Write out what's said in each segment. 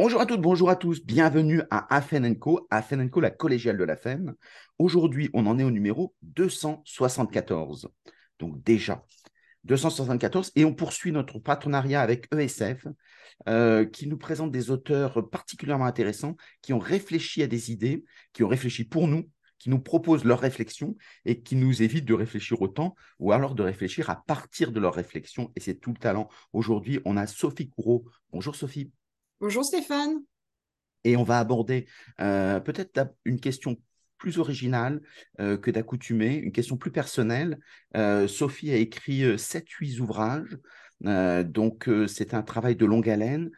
Bonjour à toutes, bonjour à tous, bienvenue à Afen Co, Afen Co, la collégiale de la FEM. Aujourd'hui, on en est au numéro 274. Donc déjà, 274, et on poursuit notre partenariat avec ESF, euh, qui nous présente des auteurs particulièrement intéressants, qui ont réfléchi à des idées, qui ont réfléchi pour nous, qui nous proposent leurs réflexions et qui nous évitent de réfléchir autant ou alors de réfléchir à partir de leurs réflexions. Et c'est tout le talent. Aujourd'hui, on a Sophie Courreau. Bonjour Sophie. Bonjour Stéphane. Et on va aborder euh, peut-être une question plus originale euh, que d'accoutumée, une question plus personnelle. Euh, Sophie a écrit 7-8 ouvrages, donc c'est un travail de longue haleine.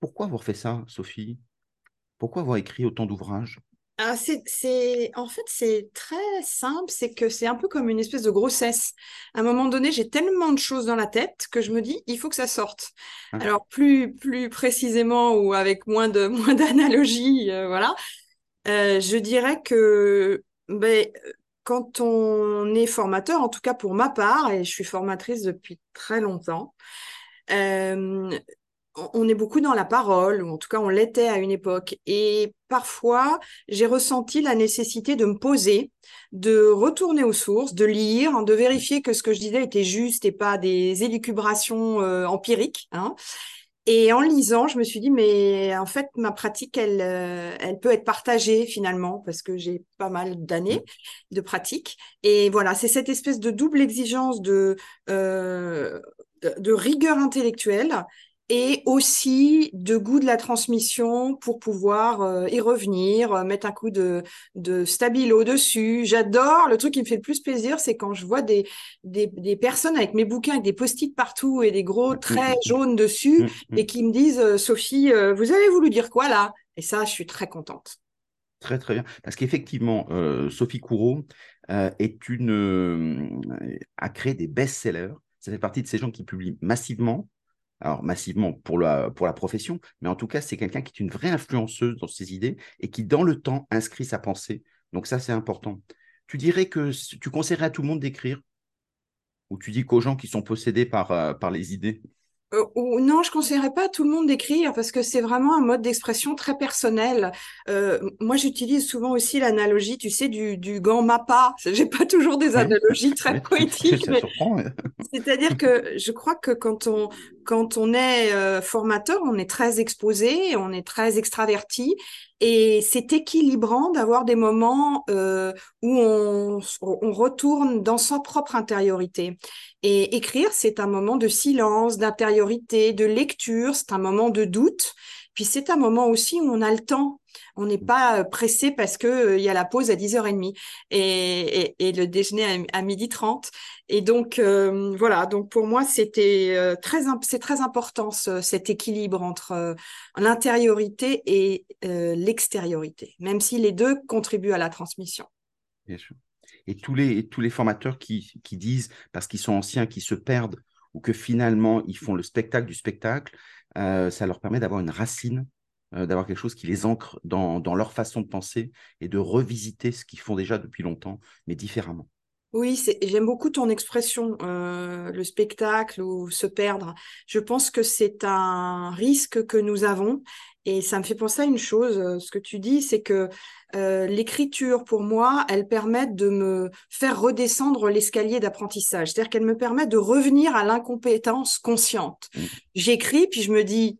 pourquoi avoir fait ça, Sophie? Pourquoi avoir écrit autant d'ouvrages? Ah, c'est, en fait, c'est très simple, c'est que c'est un peu comme une espèce de grossesse. À un moment donné, j'ai tellement de choses dans la tête que je me dis, il faut que ça sorte. Ah. Alors, plus, plus précisément ou avec moins de, moins d'analogies, euh, voilà. Euh, je dirais que, ben, quand on est formateur, en tout cas pour ma part, et je suis formatrice depuis très longtemps, euh, on est beaucoup dans la parole, ou en tout cas on l'était à une époque. Et parfois, j'ai ressenti la nécessité de me poser, de retourner aux sources, de lire, de vérifier que ce que je disais était juste et pas des élucubrations euh, empiriques. Hein. Et en lisant, je me suis dit, mais en fait, ma pratique, elle, euh, elle peut être partagée finalement, parce que j'ai pas mal d'années de pratique. Et voilà, c'est cette espèce de double exigence de, euh, de rigueur intellectuelle et aussi de goût de la transmission pour pouvoir euh, y revenir, euh, mettre un coup de, de stabilo dessus. J'adore. Le truc qui me fait le plus plaisir, c'est quand je vois des, des, des, personnes avec mes bouquins, avec des post-it partout et des gros traits jaunes dessus et qui me disent, euh, Sophie, vous avez voulu dire quoi là? Et ça, je suis très contente. Très, très bien. Parce qu'effectivement, Sophie Courreau est une, a créé des best-sellers. Ça fait partie de ces gens qui publient massivement, alors massivement pour la, pour la profession, mais en tout cas, c'est quelqu'un qui est une vraie influenceuse dans ses idées et qui, dans le temps, inscrit sa pensée. Donc ça, c'est important. Tu dirais que tu conseillerais à tout le monde d'écrire? Ou tu dis qu'aux gens qui sont possédés par, euh, par les idées? Euh, non, je conseillerais pas à tout le monde d'écrire parce que c'est vraiment un mode d'expression très personnel. Euh, moi, j'utilise souvent aussi l'analogie, tu sais, du, du gant mappa. J'ai pas toujours des analogies très poétiques, c'est-à-dire que je crois que quand on quand on est euh, formateur, on est très exposé, on est très extraverti et c'est équilibrant d'avoir des moments euh, où on, on, retourne dans sa propre intériorité. Et écrire, c'est un moment de silence, d'intériorité, de lecture, c'est un moment de doute. Puis c'est un moment aussi où on a le temps. On n'est pas euh, pressé parce que euh, il y a la pause à 10h30 et, et, le déjeuner à, midi 30. Et donc euh, voilà, donc pour moi c'était très c'est très important cet équilibre entre l'intériorité et l'extériorité, même si les deux contribuent à la transmission. Bien sûr. Et tous les tous les formateurs qui, qui disent parce qu'ils sont anciens, qui se perdent ou que finalement ils font le spectacle du spectacle, ça leur permet d'avoir une racine euh, d'avoir quelque chose qui les ancre dans, leur façon de penser et de revisiter ce qu'ils font déjà depuis longtemps, mais différemment. Oui, j'aime beaucoup ton expression, euh, le spectacle ou se perdre. Je pense que c'est un risque que nous avons et ça me fait penser à une chose. Euh, ce que tu dis, c'est que l'écriture, pour moi, elle permet de me faire redescendre l'escalier d'apprentissage. C'est-à-dire qu'elle me permet de revenir à l'incompétence consciente. Mmh. J'écris, puis je me dis,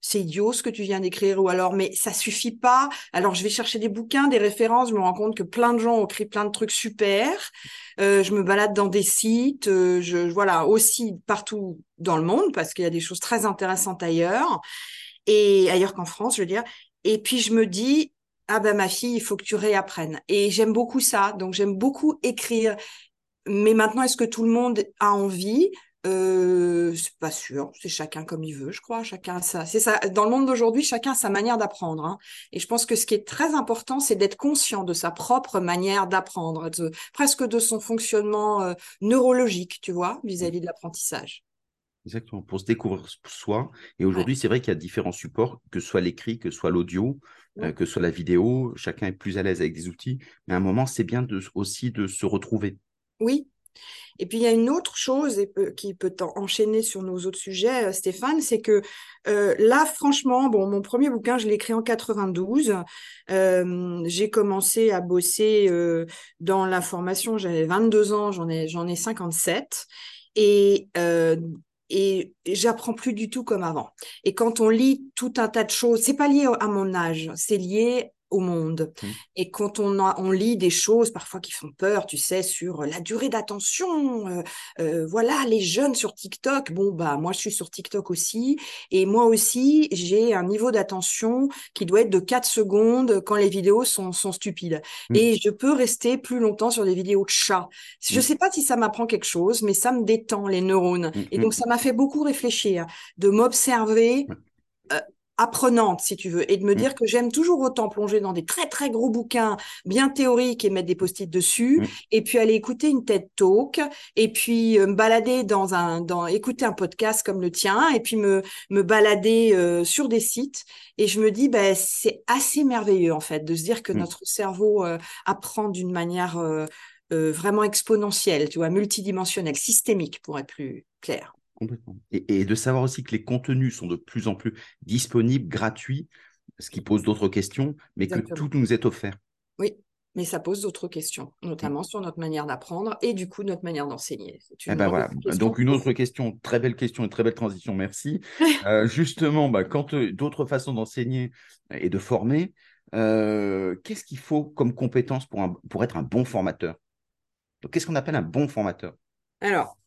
c'est idiot ce que tu viens d'écrire ou alors mais ça suffit pas alors je vais chercher des bouquins des références je me rends compte que plein de gens ont écrit plein de trucs super euh, je me balade dans des sites euh, je voilà aussi partout dans le monde parce qu'il y a des choses très intéressantes ailleurs et ailleurs qu'en France je veux dire et puis je me dis ah ben ma fille il faut que tu réapprennes et j'aime beaucoup ça donc j'aime beaucoup écrire mais maintenant, est-ce que tout le monde a envie? Euh, c'est pas sûr, c'est chacun comme il veut, je crois. Chacun ça, c'est ça. Dans le monde d'aujourd'hui, chacun a sa manière d'apprendre. Hein. Et je pense que ce qui est très important, c'est d'être conscient de sa propre manière d'apprendre, presque de son fonctionnement euh, neurologique, tu vois, vis-à-vis de l'apprentissage. Exactement, pour se découvrir soi. Et aujourd'hui, c'est vrai qu'il y a différents supports, que ce soit l'écrit, que ce soit l'audio, euh, que ce soit la vidéo. Chacun est plus à l'aise avec des outils. Mais à un moment, c'est bien de, aussi de se retrouver. Oui, Et puis, il y a une autre chose qui peut enchaîner sur nos autres sujets, euh, Stéphane, c'est que euh, là, franchement, bon, mon premier bouquin, je l'ai écrit en 92. Euh, j'ai commencé à bosser dans la formation, j'avais 22 ans, j'en ai, j'en ai 57. Et, et j'apprends plus du tout comme avant. Et quand on lit tout un tas de choses, c'est pas lié à mon âge, c'est lié au monde. Mmh. Et quand on, on lit des choses parfois qui font peur, tu sais, sur la durée d'attention, euh, euh, voilà, les jeunes sur TikTok, bon, bah, moi, je suis sur TikTok aussi. Et moi aussi, j'ai un niveau d'attention qui doit être de 4 secondes quand les vidéos sont, sont stupides. Mmh. Et je peux rester plus longtemps sur des vidéos de chats. Je mmh. sais pas si ça m'apprend quelque chose, mais ça me détend les neurones. Et donc, ça m'a fait beaucoup réfléchir, de m'observer apprenante, si tu veux, et de me mm. dire que j'aime toujours autant plonger dans des très très gros bouquins bien théoriques et mettre des post-it dessus, mm. et puis aller écouter une TED Talk, et puis euh, me balader dans un, dans écouter un podcast comme le tien, et puis me me balader euh, sur des sites, et je me dis, ben c'est assez merveilleux en fait de se dire que mm. notre cerveau euh, apprend d'une manière vraiment exponentielle, tu vois, multidimensionnelle, systémique pour être plus clair. Complètement. Et, de savoir aussi que les contenus sont de plus en plus disponibles, gratuits, ce qui pose d'autres questions, mais que tout nous est offert. Oui, mais ça pose d'autres questions, notamment sur notre manière d'apprendre et du coup notre manière d'enseigner. Eh ben voilà. Donc une autre question, très belle question et très belle transition, merci. Euh, justement, bah, quand euh, d'autres façons d'enseigner et de former, euh, qu'est-ce qu'il faut comme compétence pour, pour être un bon formateur? Qu'est-ce qu'on appelle un bon formateur? Alors,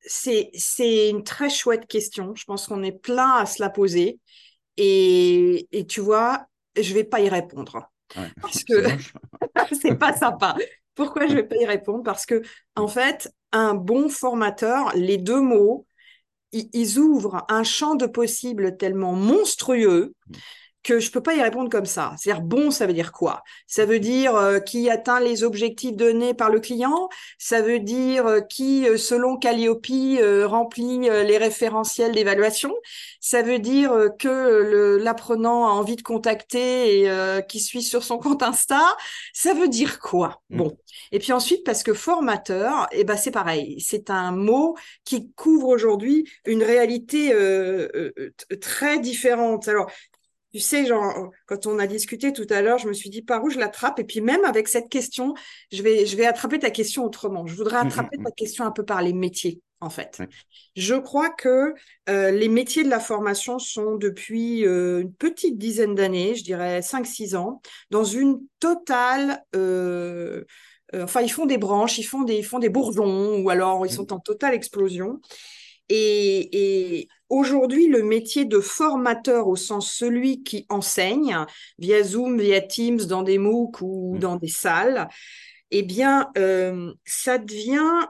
c'est une très chouette question. Je pense qu'on est plein à se la poser. Et, tu vois, je vais pas y répondre. parce que c'est pas sympa. Pourquoi je vais pas y répondre? Parce que, en fait, un bon formateur, les deux mots, ils ouvrent un champ de possibles tellement monstrueux que je peux pas y répondre comme ça. C'est-à-dire bon, ça veut dire quoi? Ça veut dire euh, qui atteint les objectifs donnés par le client? Ça veut dire euh, qui, euh, selon Calliope, remplit les référentiels d'évaluation? Ça veut dire que l'apprenant a envie de contacter et qui suit sur son compte Insta? Ça veut dire quoi? Mmh. Bon. Et puis ensuite, parce que formateur, eh ben c'est pareil. C'est un mot qui couvre aujourd'hui une réalité très différente. Alors tu sais, genre, quand on a discuté tout à l'heure, je me suis dit par où je l'attrape. Et puis même avec cette question, je vais, je vais attraper ta question autrement. Je voudrais mmh, mmh, attraper ta mmh. question un peu par les métiers, en fait. Je crois que euh, les métiers de la formation sont depuis euh, une petite dizaine d'années, je dirais 5-6 ans, dans une totale... Euh, enfin, ils font des branches, ils font des, ils font des bourgeons, ou alors ils sont en totale explosion. Et, et aujourd'hui, le métier de formateur au sens celui qui enseigne via Zoom, via Teams, dans des MOOC ou mm. dans des salles, eh bien, euh, ça devient,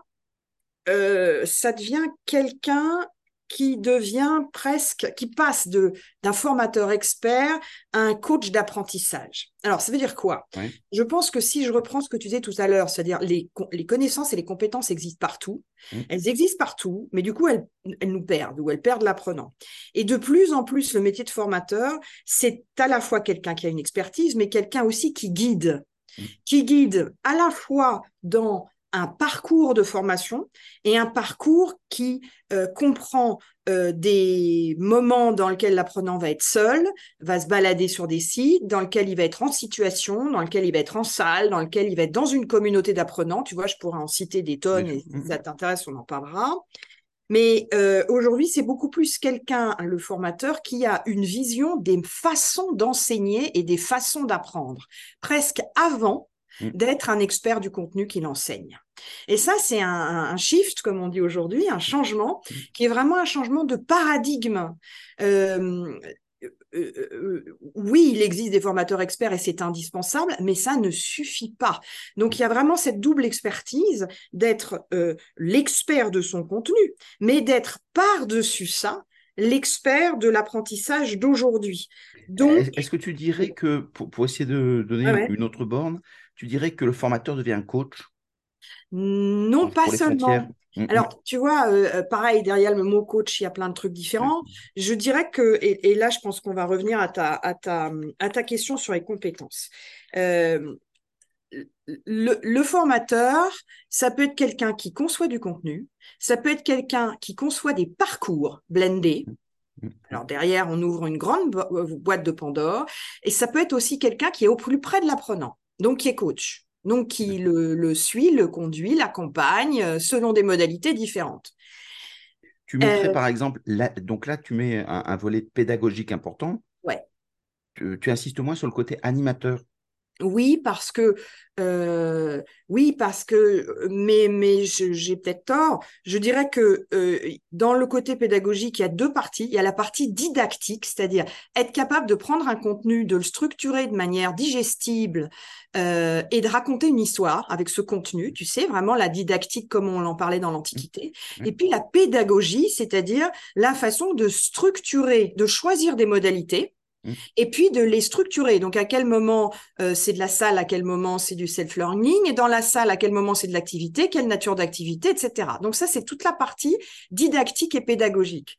euh, ça devient quelqu'un qui devient presque, qui passe de d'un formateur expert à un coach d'apprentissage. Alors, ça veut dire quoi? Je pense que si je reprends ce que tu disais tout à l'heure, c'est-à-dire les, les connaissances et les compétences existent partout, elles existent partout, mais du coup, elles, elles nous perdent ou elles perdent l'apprenant. Et de plus en plus, le métier de formateur, c'est à la fois quelqu'un qui a une expertise, mais quelqu'un aussi qui guide, qui guide à la fois dans un parcours de formation et un parcours qui euh, comprend euh, des moments dans lesquels l'apprenant va être seul, va se balader sur des sites, dans lesquels il va être en situation, dans lesquels il va être en salle, dans lesquels il va être dans une communauté d'apprenants. Tu vois, je pourrais en citer des tonnes et si ça t'intéresse, on en parlera. Mais euh, aujourd'hui, c'est beaucoup plus quelqu'un, le formateur, qui a une vision des façons d'enseigner et des façons d'apprendre, presque avant. D'être un expert du contenu qu'il enseigne. Et ça, c'est un, shift, comme on dit aujourd'hui, un changement mm. qui est vraiment un changement de paradigme. Euh, euh, euh, oui, il existe des formateurs experts et c'est indispensable, mais ça ne suffit pas. Donc, il y a vraiment cette double expertise d'être l'expert de son contenu, mais d'être par-dessus ça l'expert de l'apprentissage d'aujourd'hui. Donc, est-ce que tu dirais que, pour, essayer de donner une autre borne, tu dirais que le formateur devient un coach? Non, pas seulement. Mm, mm. Alors, tu vois, euh, euh, pareil, derrière le mot coach, il y a plein de trucs différents. Je dirais que, et, là, je pense qu'on va revenir à ta, à, ta, à ta question sur les compétences. Euh, le, formateur, ça peut être quelqu'un qui conçoit du contenu, ça peut être quelqu'un qui conçoit des parcours blendés. Mm. Alors derrière, on ouvre une grande boîte de Pandore, et ça peut être aussi quelqu'un qui est au plus près de l'apprenant, donc qui est coach, donc qui le, suit, le conduit, l'accompagne, euh, selon des modalités différentes. Tu mettrais par exemple, donc là, tu mets un, volet pédagogique important. Ouais. tu insistes moins sur le côté animateur. Oui, parce que euh, oui, parce que mais mais j'ai peut-être tort. Je dirais que euh, dans le côté pédagogique, il y a deux parties. Il y a la partie didactique, c'est-à-dire être capable de prendre un contenu, de le structurer de manière digestible euh, et de raconter une histoire avec ce contenu. Tu sais, vraiment la didactique comme on en parlait dans l'Antiquité. Mmh. Et puis la pédagogie, c'est-à-dire la façon de structurer, de choisir des modalités Mmh. Et puis de les structurer. Donc à quel moment euh, c'est de la salle, à quel moment c'est du self-learning, et dans la salle, à quel moment c'est de l'activité, quelle nature d'activité, etc. Donc ça, c'est toute la partie didactique et pédagogique.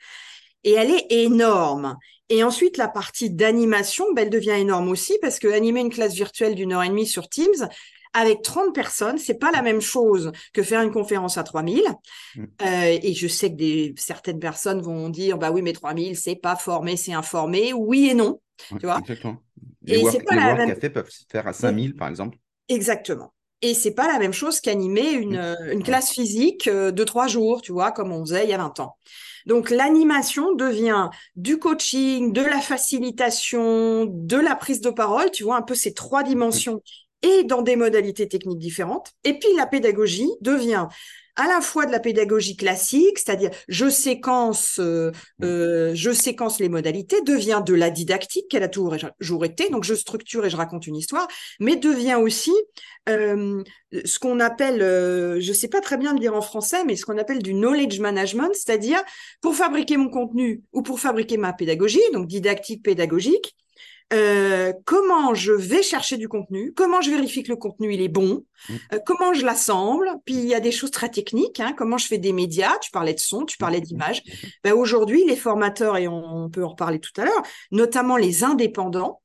Et elle est énorme. Et ensuite, la partie d'animation, ben, elle devient énorme aussi parce que animer une classe virtuelle d'une heure et demie sur Teams, avec 30 personnes, c'est pas la même chose que faire une conférence à 3000. Mm. Euh, et je sais que des, certaines personnes vont dire, bah oui, mais 3000, c'est pas formé, c'est informé. Oui et non. tu vois exactement. Les, et work, pas les cafés peuvent se faire à 5000, par exemple. Exactement. Et c'est pas la même chose qu'animer une, mm. euh, une classe physique euh, de trois jours, tu vois, comme on faisait il y a 20 ans. Donc l'animation devient du coaching, de la facilitation, de la prise de parole, tu vois, un peu ces trois dimensions et dans des modalités techniques différentes. Et puis la pédagogie devient à la fois de la pédagogie classique, c'est-à-dire je séquence, euh, euh, je séquence les modalités, devient de la didactique qu'elle a toujours été, donc je structure et je raconte une histoire, mais devient aussi euh, ce qu'on appelle, je ne sais pas très bien le dire en français, mais ce qu'on appelle du knowledge management, c'est-à-dire pour fabriquer mon contenu ou pour fabriquer ma pédagogie, donc didactique pédagogique, euh, comment je vais chercher du contenu, comment je vérifie que le contenu il est bon, mm. euh, comment je l'assemble. Puis il y a des choses très techniques, hein, comment je fais des médias. Tu parlais de son, tu parlais d'image. Ben, Aujourd'hui, les formateurs et on, peut en reparler tout à l'heure, notamment les indépendants,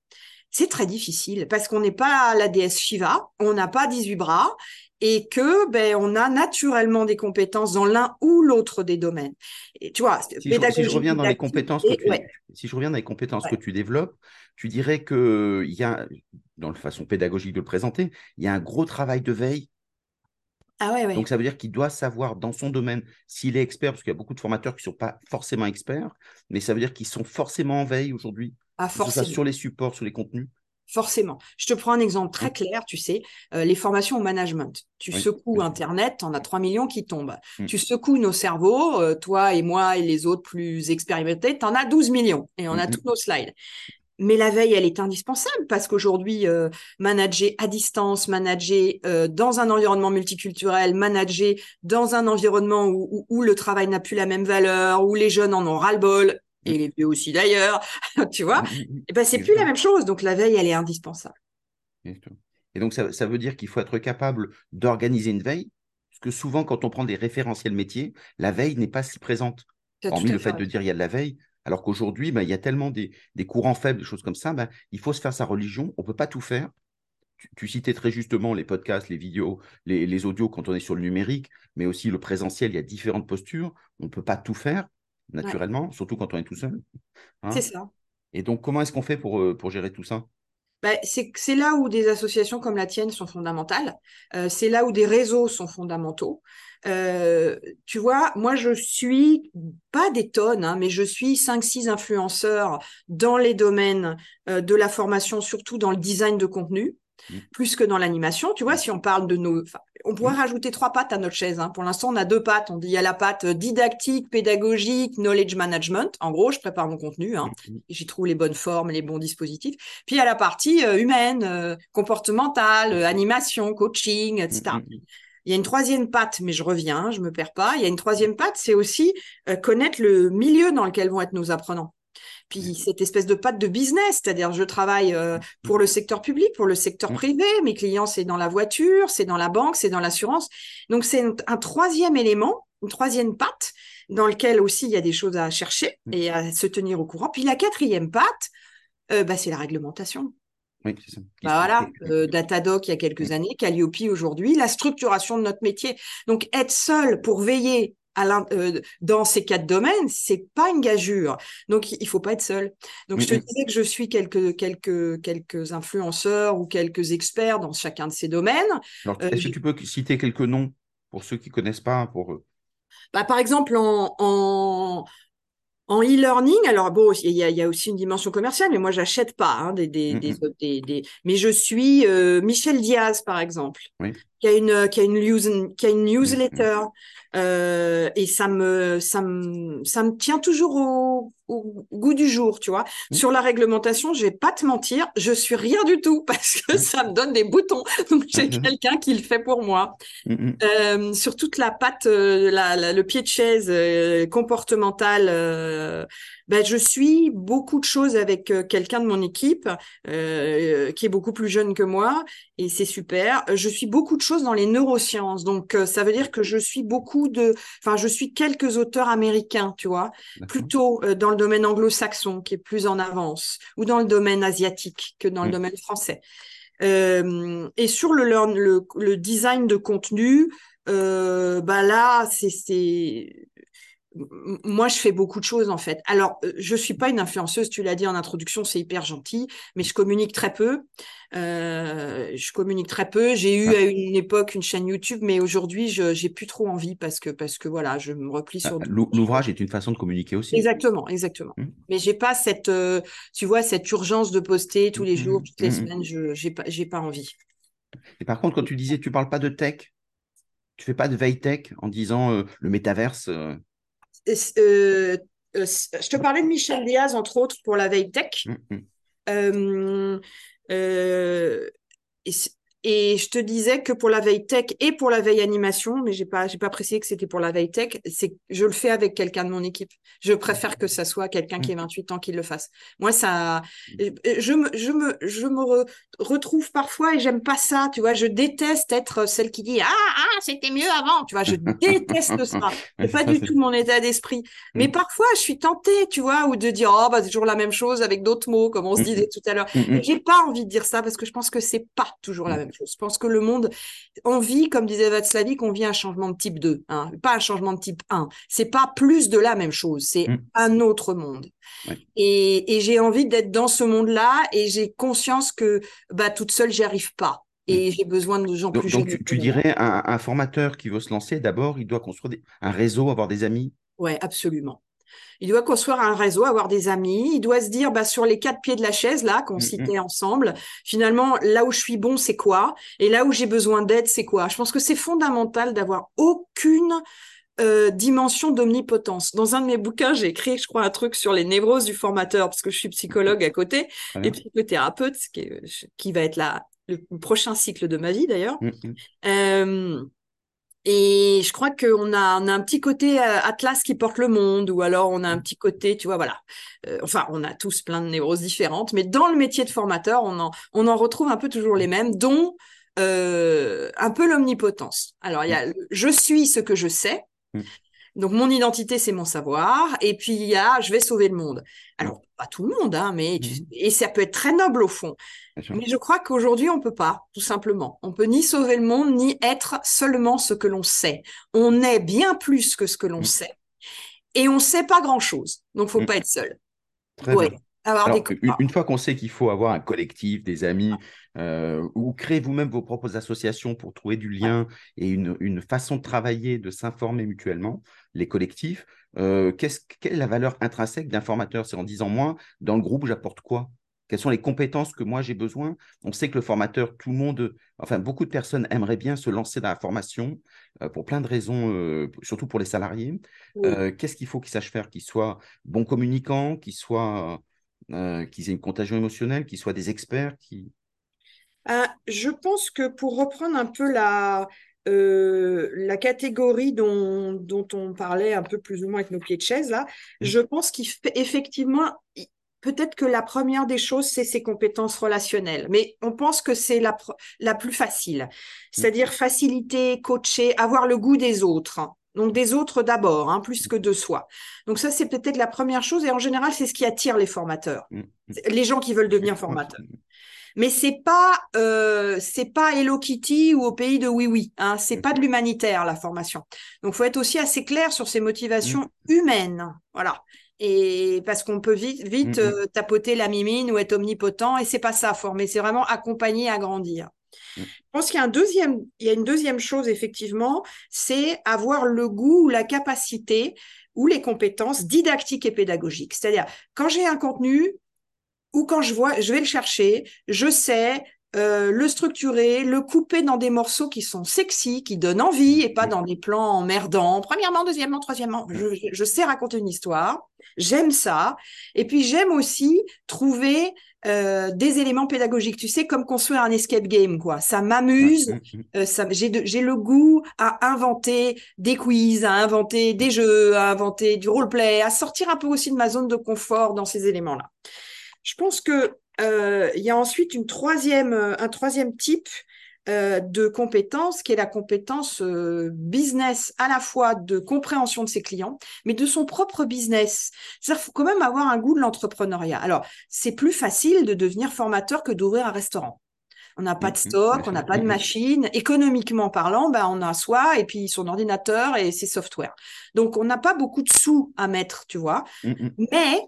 c'est très difficile parce qu'on n'est pas la déesse Shiva, on n'a pas 18 bras et que ben on a naturellement des compétences dans l'un ou l'autre des domaines. Et tu vois, si, je, reviens dans les compétences que tu, si je reviens dans les compétences que tu développes, tu dirais que il y a dans la façon pédagogique de le présenter, il y a un gros travail de veille. Ah ouais, ouais. Donc ça veut dire qu'il doit savoir dans son domaine s'il est expert, parce qu'il y a beaucoup de formateurs qui ne sont pas forcément experts, mais ça veut dire qu'ils sont forcément en veille aujourd'hui. Ah, sur les supports, sur les contenus. Forcément. Je te prends un exemple très clair, tu sais, euh, les formations au management. Tu secoues Internet, tu en as 3 millions qui tombent. Mm. Tu secoues nos cerveaux, euh, toi et moi et les autres plus expérimentés, tu en as 12 millions et on a mm, mm. tous nos slides. Mais la veille, elle est indispensable parce qu'aujourd'hui, euh, manager à distance, manager dans un environnement multiculturel, manager dans un environnement où, où le travail n'a plus la même valeur, où les jeunes en ont ras-le-bol, et les vieux aussi d'ailleurs, tu vois, mm, mm, mm. et ben c'est plus la même chose. Donc la veille, elle est indispensable. Et donc ça, ça veut dire qu'il faut être capable d'organiser une veille, parce que souvent quand on prend des référentiels métiers, la veille n'est pas si présente. Hormis le fait de dire il y a de la veille, alors qu'aujourd'hui, ben, il y a tellement des, des, courants faibles, des choses comme ça, ben, il faut se faire sa religion, on ne peut pas tout faire. Tu, citais très justement les podcasts, les vidéos, les, les, audios quand on est sur le numérique, mais aussi le présentiel, il y a différentes postures, on ne peut pas tout faire naturellement, surtout quand on est tout seul. Hein. c'est ça. Et donc, comment est-ce qu'on fait pour, euh, pour gérer tout ça? Bah, c'est là où des associations comme la tienne sont fondamentales. Euh, c'est là où des réseaux sont fondamentaux. Euh, tu vois, moi, je suis pas des tonnes, hein, mais je suis 5-6 influenceurs dans les domaines de la formation, surtout dans le design de contenu. Mmh. plus que dans l'animation. Tu vois, si on parle de nos... on pourrait mmh. rajouter trois pattes à notre chaise. Hein. Pour l'instant, on a deux pattes. On dit il y a la patte didactique, pédagogique, knowledge management. En gros, je prépare mon contenu. Hein. Mmh. J'y trouve les bonnes formes, les bons dispositifs. Puis il y a la partie euh, humaine, euh, comportementale, euh, animation, coaching, etc. Il y a une troisième patte, mais je reviens, je me perds pas. Il y a une troisième patte, c'est aussi connaître le milieu dans lequel vont être nos apprenants. Puis cette espèce de patte de business, c'est-à-dire je travaille euh, pour le secteur public, pour le secteur privé, mes clients c'est dans la voiture, c'est dans la banque, c'est dans l'assurance. Donc c'est un troisième élément, une troisième patte dans lequel aussi il y a des choses à chercher et à se tenir au courant. Puis la quatrième patte, euh, bah, c'est la réglementation. Oui, c'est ça. Bah voilà, euh, Datadoc il y a quelques années, Calliope aujourd'hui, la structuration de notre métier. Donc être seul pour veiller à euh, dans ces quatre domaines, c'est pas une gageure. Donc il faut pas être seul. Donc je te disais que je suis quelques quelques quelques influenceurs ou quelques experts dans chacun de ces domaines. Alors est-ce que tu peux citer quelques noms pour ceux qui connaissent pas pour bah, par exemple en, en en e-learning, alors bon, il y, a, aussi une dimension commerciale, mais moi j'achète pas hein, des, des, des, mais je suis euh, Michel Diaz par exemple, qui a une qui a une, qui a une newsletter euh, et ça me ça me ça me tient toujours au, au goût du jour, tu vois. Mmh. Sur la réglementation, je vais pas te mentir, je suis rien du tout parce que ça me donne des boutons. Donc j'ai mmh. quelqu'un qui le fait pour moi. Euh, sur toute la patte, euh, la, le pied de chaise euh, comportemental, ben, je suis beaucoup de choses avec euh, quelqu'un de mon équipe euh, qui est beaucoup plus jeune que moi et c'est super. Je suis beaucoup de choses dans les neurosciences, donc ça veut dire que je suis beaucoup de, enfin je suis quelques auteurs américains, tu vois, plutôt dans le domaine anglo-saxon qui est plus en avance, ou dans le domaine asiatique que dans le domaine français. Euh, et sur le, le, le, design de contenu, euh, bah là, c'est moi, je fais beaucoup de choses en fait. Alors, euh, je suis pas une influenceuse, tu l'as dit en introduction, c'est hyper gentil, mais je communique très peu. Euh, je communique très peu. J'ai eu à une époque une chaîne YouTube, mais aujourd'hui, je j'ai plus trop envie parce que parce que voilà, je me replie sur. Ah, l'ouvrage est une façon de communiquer aussi. Exactement, exactement. Mmh. Mais j'ai pas cette, euh, tu vois, cette urgence de poster tous les mmh, jours, toutes les mmh, semaines. Je j'ai pas j'ai pas envie. Et par contre, quand tu disais, tu parles pas de tech, tu fais pas de veille tech en disant le métaverse. Euh, euh, je te parlais de Michel Diaz, entre autres, pour la veille tech. Mm, mm. Euh, et, et je te disais que pour la veille tech et pour la veille animation, mais j'ai pas, j'ai pas précisé que c'était pour la veille tech, c'est je le fais avec quelqu'un de mon équipe. Je préfère que ça soit quelqu'un qui ait 28 ans qui le fasse. Moi, ça, je me, je me, je me retrouve parfois et j'aime pas ça, tu vois. Je déteste être celle qui dit, ah, ah, c'était mieux avant, tu vois. Je déteste ça. C'est pas du tout mon état d'esprit. Mais mm. parfois, je suis tentée, tu vois, ou de dire, oh, bah, c'est toujours la même chose avec d'autres mots, comme on se disait tout à l'heure. J'ai pas envie de dire ça parce que je pense que c'est pas toujours la même je pense que le monde, on vit, comme disait Václavic, on vit un changement de type 2, hein, pas un changement de type 1. C'est pas plus de la même chose, c'est mm. un autre monde. Et, j'ai envie d'être dans ce monde-là et j'ai conscience que bah, toute seule, j'y arrive pas. Et mm. j'ai besoin de gens plus jeunes. Donc, tu, dirais, un, un, formateur qui veut se lancer, d'abord, il doit construire un réseau, avoir des amis? Ouais, absolument. Il doit construire un réseau, avoir des amis. Il doit se dire, bah, sur les quatre pieds de la chaise, là, qu'on mm, mm. citait ensemble, finalement, là où je suis bon, c'est quoi? Et là où j'ai besoin d'aide, c'est quoi? Je pense que c'est fondamental d'avoir aucune euh, dimension d'omnipotence. Dans un de mes bouquins, j'ai écrit, je crois, un truc sur les névroses du formateur, parce que je suis psychologue à côté, et psychothérapeute, qui, qui va être là le prochain cycle de ma vie d'ailleurs. Mm, euh, et je crois qu'on a, on a un petit côté euh, Atlas qui porte le monde, ou alors on a un petit côté, tu vois, voilà. Euh, enfin, on a tous plein de névroses différentes, mais dans le métier de formateur, on en, on en retrouve un peu toujours les mêmes, dont euh, un peu l'omnipotence. Alors, il y a je suis ce que je sais. Mm. Donc, mon identité, c'est mon savoir. Et puis, il y a je vais sauver le monde. Alors, pas tout le monde, hein, mais mm. et ça peut être très noble au fond. Mais je crois qu'aujourd'hui, on peut pas, tout simplement. On peut ni sauver le monde, ni être seulement ce que l'on sait. On est bien plus que ce que l'on mm. sait. Et on sait pas grand-chose. Donc, faut mm. pas être seul. ouais. une, fois qu'on sait qu'il faut avoir un collectif, des amis, euh, ou créer vous-même vos propres associations pour trouver du lien et une, une, façon de travailler, de s'informer mutuellement, les collectifs, euh, quelle est la valeur intrinsèque d'un formateur C'est en disant, moi, dans le groupe, j'apporte quoi? Quelles sont les compétences que moi j'ai besoin? On sait que le formateur, tout le monde, enfin beaucoup de personnes aimeraient bien se lancer dans la formation euh, pour plein de raisons, euh, surtout pour les salariés. Euh, qu'est-ce qu'il faut qu'ils sachent faire? Qu'ils soient bons communicants, qu'ils soient, qu'ils aient une contagion émotionnelle, qu'ils soient des experts qui... je pense que pour reprendre un peu la, la catégorie dont, dont, on parlait un peu plus ou moins avec nos pieds de chaise, là, mmh. je pense qu'effectivement, peut-être que la première des choses, c'est ses compétences relationnelles. Mais on pense que c'est la, la plus facile. C'est-à-dire mm. faciliter, coacher, avoir le goût des autres. Donc des autres d'abord, hein, plus que de soi. Donc ça, c'est peut-être la première chose. Et en général, c'est ce qui attire les formateurs, mm. les gens qui veulent devenir formateurs. mais c'est pas euh, c'est pas Hello Kitty ou au pays de oui oui. Hein, c'est pas de l'humanitaire la formation. Donc faut être aussi assez clair sur ses motivations mm. humaines. Voilà. Et parce qu'on peut vite, vite mm, mm. Euh, tapoter la mimine ou être omnipotent, et c'est pas ça former, c'est vraiment accompagner à grandir. Je pense qu'il y a un deuxième, il y a une deuxième chose effectivement, c'est avoir le goût ou la capacité ou les compétences didactiques et pédagogiques. C'est-à-dire quand j'ai un contenu, ou quand je vois, je vais le chercher, je sais euh, le structurer, le couper dans des morceaux qui sont sexy, qui donnent envie et pas dans des plans emmerdants. Premièrement, deuxièmement, troisièmement, je, sais raconter une histoire, j'aime ça. Et puis j'aime aussi trouver euh, des éléments pédagogiques. Tu sais, comme construire un escape game, quoi. Ça m'amuse. Euh, j'ai le goût à inventer des quiz, à inventer des jeux, à inventer du roleplay, à sortir un peu aussi de ma zone de confort dans ces éléments-là. Je pense que il y a ensuite une troisième, euh, un troisième type euh, de compétence qui est la compétence business à la fois de compréhension de ses clients, mais de son propre business. C'est-à-dire faut quand même avoir un goût de l'entrepreneuriat. Alors, c'est plus facile de devenir formateur que d'ouvrir un restaurant. On n'a pas de mmh, stock, on n'a pas de machine. Économiquement parlant, ben, on a soi et puis son ordinateur et ses softwares. Donc, on n'a pas beaucoup de sous à mettre, tu vois. Mmh, mais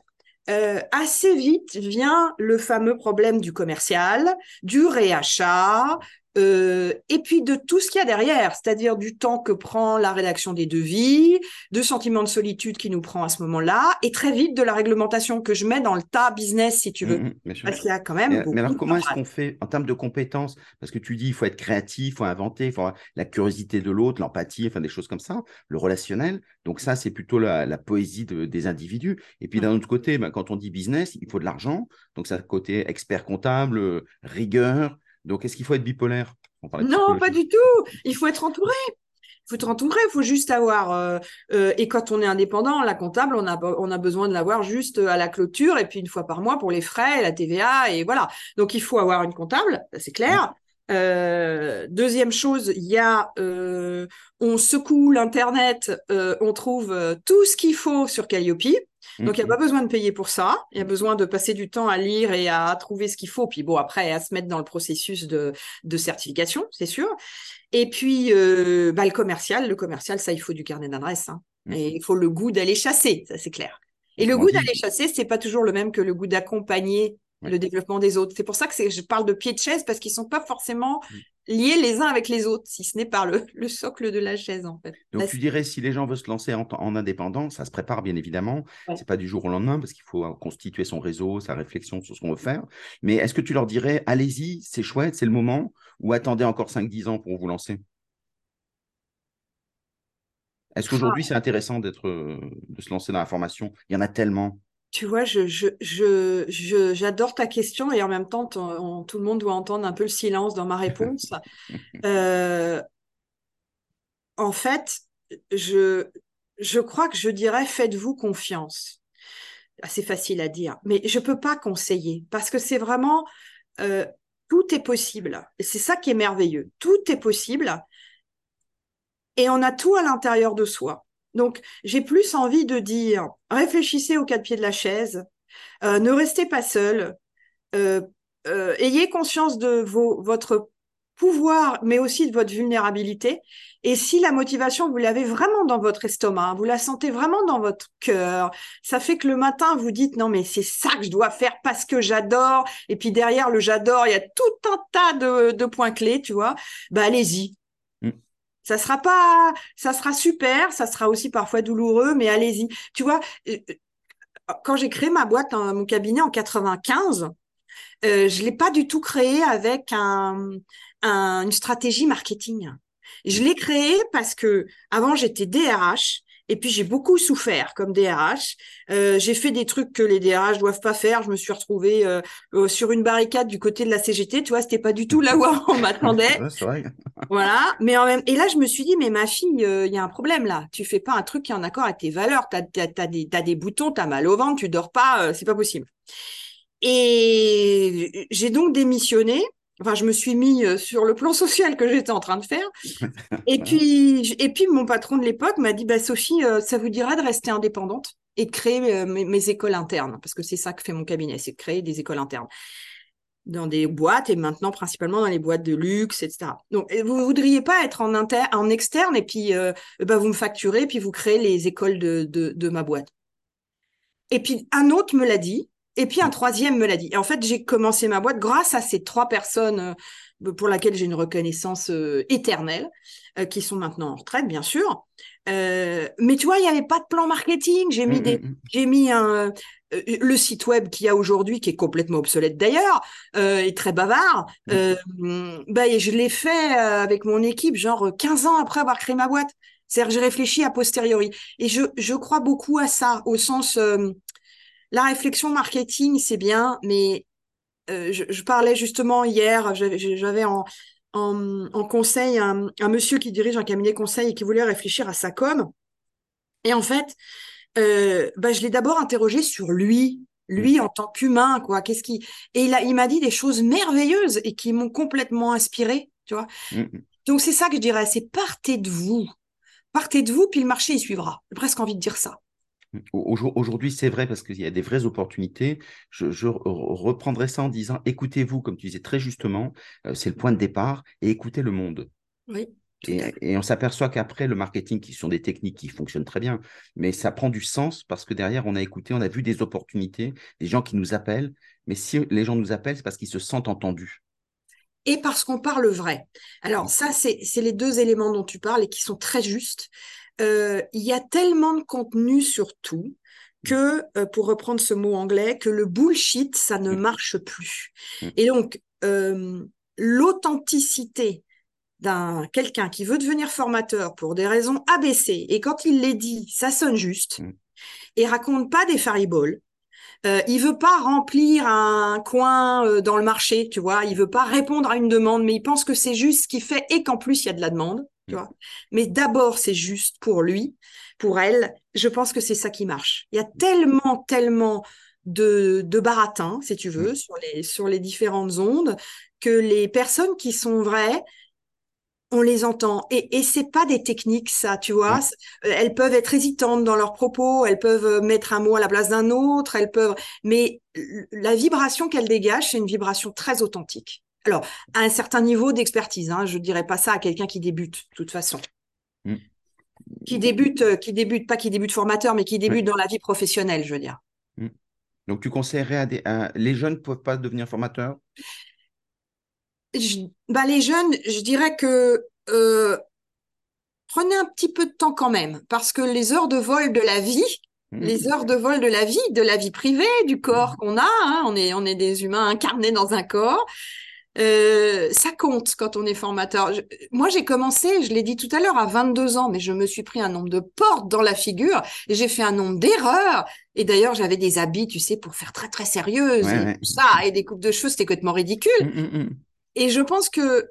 euh, assez vite vient le fameux problème du commercial, du réachat, euh, et puis de tout ce qu'il y a derrière, c'est-à-dire du temps que prend la rédaction des devis, de sentiment de solitude qui nous prend à ce moment-là, et très vite de la réglementation que je mets dans le tas business, si tu veux. Mmh, mmh, parce qu'il y a quand même. Mais, alors, comment est-ce qu'on fait en termes de compétences? Parce que tu dis, il faut être créatif, il faut inventer, il faut avoir la curiosité de l'autre, l'empathie, enfin des choses comme ça, le relationnel. Donc ça, c'est plutôt la, poésie des individus. Et puis d'un autre côté, ben, quand on dit business, il faut de l'argent. Donc ça, côté expert comptable, rigueur, donc, est-ce qu'il faut être bipolaire? Non, pas du tout. Il faut être entouré. Il faut être entouré, il faut juste avoir. Euh, euh, et quand on est indépendant, la comptable, on a, on a besoin de l'avoir juste à la clôture et puis une fois par mois pour les frais, la TVA et voilà. Donc il faut avoir une comptable, c'est clair. Euh, deuxième chose, il y a, on secoue l'internet, on trouve tout ce qu'il faut sur Calliope. Donc, il n'y a pas besoin de payer pour ça. Il y a besoin de passer du temps à lire et à trouver ce qu'il faut. Puis bon, après, à se mettre dans le processus de, de certification, c'est sûr. Et puis, euh, bah, le commercial, le commercial, ça, il faut du carnet d'adresse. Hein. Et il faut le goût d'aller chasser, ça c'est clair. Et le goût d'aller chasser, c'est pas toujours le même que le goût d'accompagner le développement des autres. C'est pour ça que je parle de pied de chaise parce qu'ils sont pas forcément mm. Liés les uns avec les autres, si ce n'est par le, socle de la chaise en fait. Donc tu dirais si les gens veulent se lancer en, indépendant, ça se prépare bien évidemment. Ce C'est pas du jour au lendemain parce qu'il faut euh, constituer son réseau, sa réflexion sur ce qu'on veut faire. Mais est-ce que tu leur dirais allez-y, c'est chouette, c'est le moment, ou attendez encore 5-10 ans pour vous lancer? Est-ce qu'aujourd'hui ah. c'est intéressant d'être euh, de se lancer dans la formation? Il y en a tellement. Tu vois, je, je, j'adore ta question et en même temps, tout le monde doit entendre un peu le silence dans ma réponse. Euh, en fait, je, je crois que je dirais faites-vous confiance. Assez facile à dire, mais je ne peux pas conseiller parce que c'est vraiment euh, tout est possible. Et c'est ça qui est merveilleux. Tout est possible et on a tout à l'intérieur de soi. Donc, j'ai plus envie de dire, réfléchissez aux quatre pieds de la chaise, euh, ne restez pas seul, euh, euh, ayez conscience de votre pouvoir, mais aussi de votre vulnérabilité. Et si la motivation, vous l'avez vraiment dans votre estomac, vous la sentez vraiment dans votre cœur, ça fait que le matin, vous dites, non, mais c'est ça que je dois faire parce que j'adore. Et puis derrière le j'adore, il y a tout un tas de, de points clés, tu vois. Bah, allez-y. Ça sera pas, ça sera super, ça sera aussi parfois douloureux, mais allez-y. Tu vois, euh, euh, quand j'ai créé ma boîte, mon cabinet en 95, euh, je l'ai pas du tout créé avec un, une stratégie marketing. Je l'ai créé parce que avant j'étais DRH et puis j'ai beaucoup souffert comme DRH. Euh, j'ai fait des trucs que les DRH doivent pas faire. Je me suis retrouvée euh, euh, sur une barricade du côté de la CGT. Tu vois, c'était pas du tout là où on m'attendait. voilà. Mais en même et là je me suis dit mais ma fille, il y a un problème là. Tu fais pas un truc qui est en accord avec tes valeurs. T'as as, des t'as des boutons, t'as mal au ventre, tu dors pas. c'est pas possible. Et j'ai donc démissionné Enfin, je me suis mis euh, sur le plan social que j'étais en train de faire. Et puis, et mon patron de l'époque m'a dit, bah, Sophie, euh, ça vous dirait de rester indépendante et de créer euh, mes, écoles internes, parce que c'est ça que fait mon cabinet, c'est de créer des écoles internes. dans des boîtes et maintenant principalement dans les boîtes de luxe, etc. Donc, vous ne voudriez pas être en, externe et puis bah, vous me facturez puis vous créez les écoles de, de ma boîte? Et puis un autre me l'a dit, et puis un troisième me l'a dit. Et en fait, j'ai commencé ma boîte grâce à ces trois personnes euh, pour lesquelles j'ai une reconnaissance euh, éternelle, euh, qui sont maintenant en retraite, bien sûr. mais tu vois, il n'y avait pas de plan marketing. J'ai mis, mmh, des, mmh, mmh. j'ai mis un, le site web qu'il y a aujourd'hui, qui est complètement obsolète d'ailleurs, et très bavard. bah, et je l'ai fait avec mon équipe, genre 15 ans après avoir créé ma boîte. C'est-à-dire que j'ai réfléchi a posteriori. Et je, je crois beaucoup à ça, au sens, la réflexion marketing, c'est bien, mais euh, je, parlais justement hier, j'avais en, en, conseil un, monsieur qui dirige un cabinet conseil et qui voulait réfléchir à sa com. Et en fait, euh, bah, je l'ai d'abord interrogé sur lui, lui en tant qu'humain, quoi. Qu'est-ce qui Et il, a, il m'a dit des choses merveilleuses et qui m'ont complètement inspiré, tu vois. Mmh, mmh. Donc c'est ça que je dirais, c'est partez de vous. Partez de vous, puis le marché y suivra. J'ai presque envie de dire ça. Aujourd'hui, c'est vrai parce qu'il y a des vraies opportunités. Je, reprendrai ça en disant écoutez-vous, comme tu disais très justement, euh, c'est le point de départ, et écoutez le monde. Oui. Et, on s'aperçoit qu'après, le marketing, qui sont des techniques qui fonctionnent très bien, mais ça prend du sens parce que derrière, on a écouté, on a vu des opportunités, des gens qui nous appellent. Mais si les gens nous appellent, c'est parce qu'ils se sentent entendus et parce qu'on parle vrai. Alors ça, c'est les deux éléments dont tu parles et qui sont très justes. Euh, il y a tellement de contenu sur tout que, euh, pour reprendre ce mot anglais, que le bullshit, ça ne marche plus. Et donc, euh, l'authenticité d'un quelqu'un qui veut devenir formateur pour des raisons ABC, et quand il les dit, ça sonne juste, et raconte pas des fariboles, euh, il veut pas remplir un coin euh, dans le marché, tu vois. Il veut pas répondre à une demande, mais il pense que c'est juste ce qui fait et qu'en plus il y a de la demande, tu mm. vois. Mais d'abord c'est juste pour lui, pour elle. Je pense que c'est ça qui marche. Il y a tellement, tellement de, de baratin, si tu veux, mm. sur les sur les différentes ondes, que les personnes qui sont vraies, on les entend. Et, et c'est pas des techniques, ça, tu vois. Euh, elles peuvent être hésitantes dans leurs propos, elles peuvent euh, mettre un mot à la place d'un autre, elles peuvent. Mais la vibration qu'elles dégagent, c'est une vibration très authentique. Alors, à un certain niveau d'expertise, hein, je dirais pas ça à quelqu'un qui débute, de toute façon. Mm. Qui débute, euh, qui débute, pas qui débute formateur, mais qui débute dans la vie professionnelle, je veux dire. Mm. Donc, tu conseillerais à, des, les jeunes ne peuvent pas devenir formateurs? Bah, les jeunes, je dirais que euh, prenez un petit peu de temps quand même, parce que les heures de vol de la vie, mmh. les heures de vol de la vie, de la vie privée, du corps qu'on a, hein, on, est, on est des humains incarnés dans un corps, euh, ça compte quand on est formateur. moi, j'ai commencé, je l'ai dit tout à l'heure, à 22 ans, mais je me suis pris un nombre de portes dans la figure et j'ai fait un nombre d'erreurs. Et d'ailleurs, j'avais des habits, tu sais, pour faire très très sérieuse et ça, et des coupes de cheveux, c'était complètement ridicule. Mmh, et je pense que euh,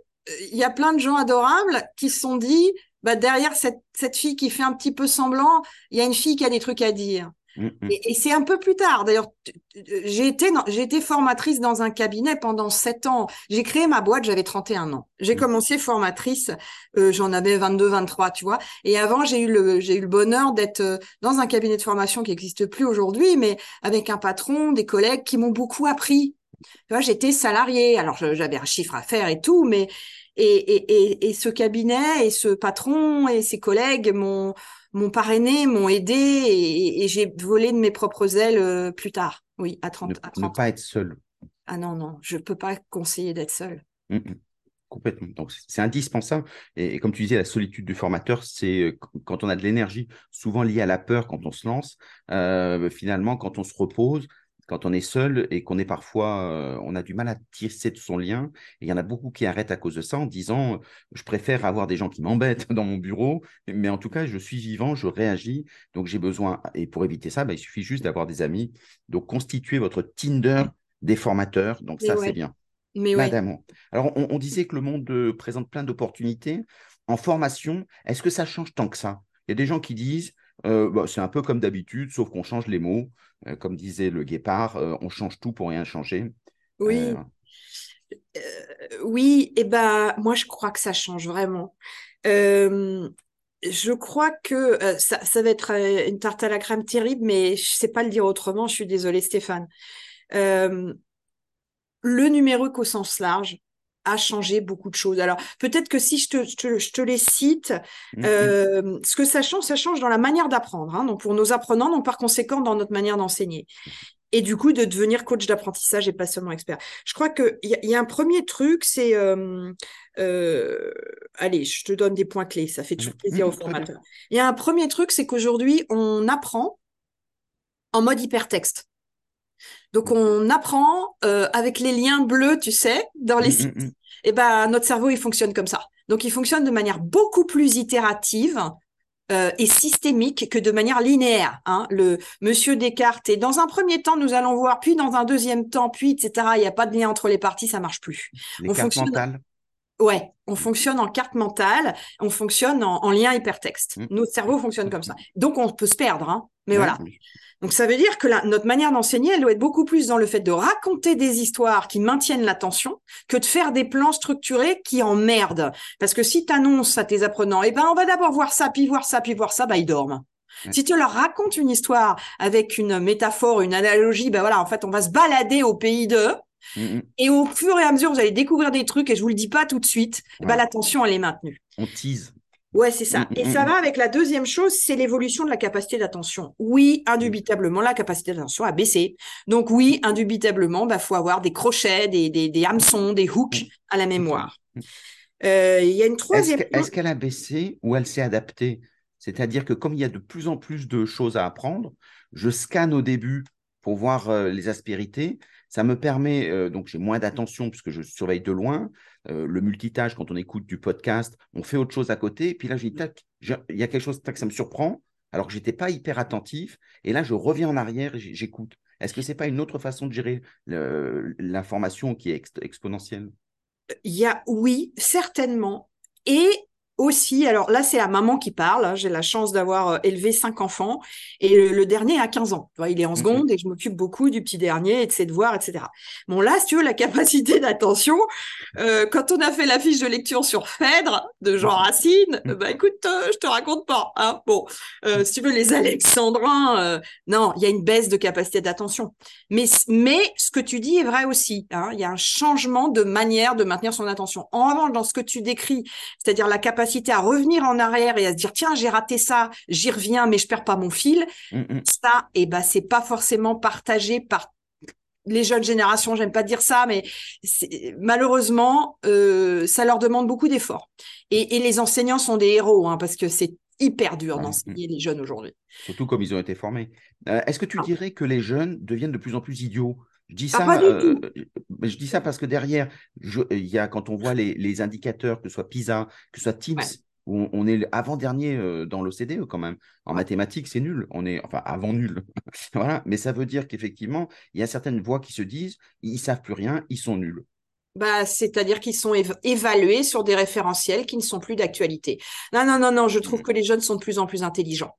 il y a plein de gens adorables qui se sont dit, bah, derrière cette, cette fille qui fait un petit peu semblant, il y a une fille qui a des trucs à dire. Mm, mm. Et, c'est un peu plus tard. D'ailleurs, j'ai été, j'ai été formatrice dans un cabinet pendant sept ans. J'ai créé ma boîte, j'avais 31 ans. J'ai mm. commencé formatrice, euh, j'en avais 22, 23, tu vois. Et avant, j'ai eu le, j'ai eu le bonheur d'être euh, dans un cabinet de formation qui n'existe plus aujourd'hui, mais avec un patron, des collègues qui m'ont beaucoup appris. Tu vois, j'étais salariée, alors j'avais un chiffre à faire et tout, mais et, et, et, ce cabinet et ce patron et ses collègues m'ont m'ont parrainé, m'ont aidé et, j'ai volé de mes propres ailes euh, plus tard. Oui, à 30, ne, à 30 ne pas être seul. Ah non, non, je peux pas conseiller d'être seul. Mmh, mmh. Complètement. Donc, c'est indispensable. Et, comme tu disais, la solitude du formateur, c'est euh, quand on a de l'énergie, souvent liée à la peur quand on se lance. Euh, finalement, quand on se repose, quand on est seul et qu'on est parfois, euh, on a du mal à tisser de son lien. Et il y en a beaucoup qui arrêtent à cause de ça en disant, je préfère avoir des gens qui m'embêtent dans mon bureau, mais en tout cas, je suis vivant, je réagis, donc j'ai besoin. Et pour éviter ça, bah, il suffit juste d'avoir des amis. Donc, constituer votre Tinder des formateurs. Donc, ça, c'est bien. Mais Madame. Alors, on, disait que le monde présente plein d'opportunités. En formation, est-ce que ça change tant que ça? Il y a des gens qui disent, euh, bah, c'est un peu comme d'habitude, sauf qu'on change les mots. Euh, comme disait le guépard, euh, on change tout pour rien changer. Oui. oui, et eh ben moi je crois que ça change vraiment. je crois que ça, ça, va être une tarte à la crème terrible, mais je sais pas le dire autrement. Je suis désolée, Stéphane. le numérique au sens large a changé beaucoup de choses. Alors, peut-être que si je te, je te, les cite, mm, euh, ce que ça change, ça change dans la manière d'apprendre, hein, donc pour nos apprenants, donc par conséquent dans notre manière d'enseigner. Et du coup, de devenir coach d'apprentissage et pas seulement expert. Je crois qu'il y, y, a un premier truc, c'est... Euh, euh, allez, je te donne des points clés, ça fait toujours plaisir aux formateurs. Il y a un premier truc, c'est qu'aujourd'hui, on apprend en mode hypertexte. Donc, on apprend euh, avec les liens bleus, tu sais, dans les sites. Et ben, notre cerveau, il fonctionne comme ça. Donc, il fonctionne de manière beaucoup plus itérative euh, et systémique que de manière linéaire. Hein. Le Monsieur Descartes, et dans un premier temps, nous allons voir, puis dans un deuxième temps, puis etc. Il n'y a pas de lien entre les parties, ça marche plus. Les on fonctionne. Ouais, on fonctionne en carte mentale, on fonctionne en, lien hypertexte. Mmh. Notre cerveau fonctionne comme ça. Donc on peut se perdre, hein. mais voilà. Donc ça veut dire que notre manière d'enseigner, elle doit être beaucoup plus dans le fait de raconter des histoires qui maintiennent l'attention que de faire des plans structurés qui emmerdent. Parce que si tu annonces à tes apprenants, eh ben on va d'abord voir ça, puis voir ça, puis voir ça, bah ils dorment. Si tu leur racontes une histoire avec une métaphore, une analogie, ben voilà, en fait, on va se balader au pays de, mm, mm. et au fur et à mesure, vous allez découvrir des trucs, et je vous le dis pas tout de suite, ben, l'attention, elle est maintenue. On tease. Ouais, c'est ça. Mm, et ça va avec la deuxième chose, c'est l'évolution de la capacité d'attention. Oui, indubitablement, la capacité d'attention a baissé. Donc oui, indubitablement, il bah, faut avoir des crochets, des, des, hameçons, des hooks à la mémoire. Euh, il y a une troisième. Est-ce qu'elle a baissé ou elle s'est adaptée? C'est-à-dire que comme il y a de plus en plus de choses à apprendre, je scanne au début pour voir euh, les aspérités. Ça me permet, euh, donc j'ai moins d'attention puisque je surveille de loin. Euh, le multitâche, quand on écoute du podcast, on fait autre chose à côté. Et puis là, j'ai tac, il y a quelque chose, tac, ça me surprend, alors que je n'étais pas hyper attentif. Et là, je reviens en arrière et j'écoute. Est-ce que ce n'est pas une autre façon de gérer l'information qui est exponentielle? Il y a, oui, certainement. Et aussi, alors là, c'est la maman qui parle. Hein. J'ai la chance d'avoir euh, élevé cinq enfants et le, dernier a 15 ans. il est en seconde et je m'occupe beaucoup du petit dernier et de ses devoirs, etc. Bon, là, si tu veux, la capacité d'attention, euh, quand on a fait la fiche de lecture sur Phèdre de Jean Racine, mm. bah écoute, euh, je te raconte pas. Hein. Bon, si tu veux, les Alexandrins, non, il y a une baisse de capacité d'attention. Mais, mais ce que tu dis est vrai aussi. Hein. Il y a un changement de manière de maintenir son attention. En revanche, dans ce que tu décris, c'est-à-dire la capacité à revenir en arrière et à se dire tiens j'ai raté ça, j'y reviens mais je perds pas mon fil, mm, mm. ça et eh ben c'est pas forcément partagé par les jeunes générations, j'aime pas dire ça, mais malheureusement, euh, ça leur demande beaucoup d'efforts. Et, les enseignants sont des héros, hein, parce que c'est hyper dur d'enseigner les jeunes aujourd'hui. Surtout comme ils ont été formés. Euh, est-ce que tu ah. dirais que les jeunes deviennent de plus en plus idiots? Je dis, ah, ça, euh, je dis ça parce que derrière, il y a, quand on voit les, indicateurs, que ce soit PISA, que ce soit TIMSS, où on, est avant-dernier euh, dans l'OCDE quand même. En mathématiques, c'est nul. On est, enfin, avant nul. voilà. Mais ça veut dire qu'effectivement, il y a certaines voix qui se disent, ils savent plus rien, ils sont nuls. Bah, c'est-à-dire qu'ils sont évalués sur des référentiels qui ne sont plus d'actualité. Non, non, non, non, je trouve mmh. que les jeunes sont de plus en plus intelligents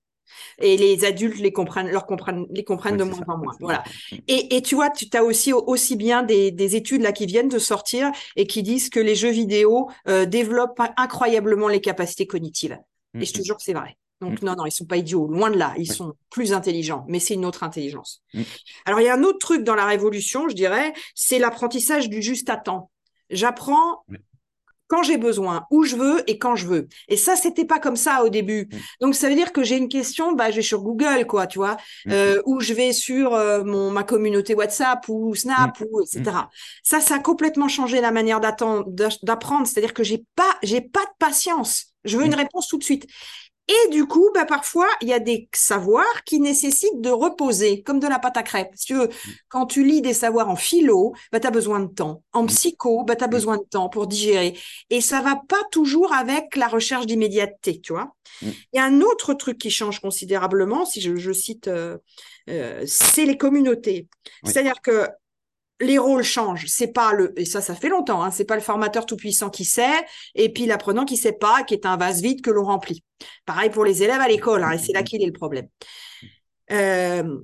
et les adultes les comprennent, leur comprennent, les comprennent de moins en moins. Voilà. Et, et, tu vois, tu as aussi aussi bien des, des, études là qui viennent de sortir et qui disent que les jeux vidéo euh, développent incroyablement les capacités cognitives. Et je te jure que c'est vrai. Donc non, non, ils sont pas idiots, loin de là, ils sont plus intelligents, mais c'est une autre intelligence. Alors il y a un autre truc dans la révolution, je dirais, c'est l'apprentissage du juste à temps. J'apprends quand j'ai besoin, où je veux et quand je veux. Et ça, c'était pas comme ça au début. Mm. Donc ça veut dire que j'ai une question, bah je vais sur Google, quoi, tu vois, mm. euh, ou je vais sur euh, mon ma communauté WhatsApp ou Snap mm. ou etc. Ça, ça a complètement changé la manière d'apprendre. C'est-à-dire que j'ai pas j'ai pas de patience. Je veux une réponse tout de suite. Et du coup, bah, parfois, il y a des savoirs qui nécessitent de reposer, comme de la pâte à crêpes. Si tu veux, mm. quand tu lis des savoirs en philo, bah, tu as besoin de temps. En mm. psycho, bah, tu as mm. besoin de temps pour digérer. Et ça va pas toujours avec la recherche d'immédiateté, tu vois. Il y a un autre truc qui change considérablement, si je, cite, euh, euh, c'est les communautés. C'est-à-dire que les rôles changent. C'est pas le et ça, ça fait longtemps. Hein, c'est pas le formateur tout puissant qui sait et puis l'apprenant qui sait pas, qui est un vase vide que l'on remplit. Pareil pour les élèves à l'école. Hein, et c'est là qu'il est le problème. Euh,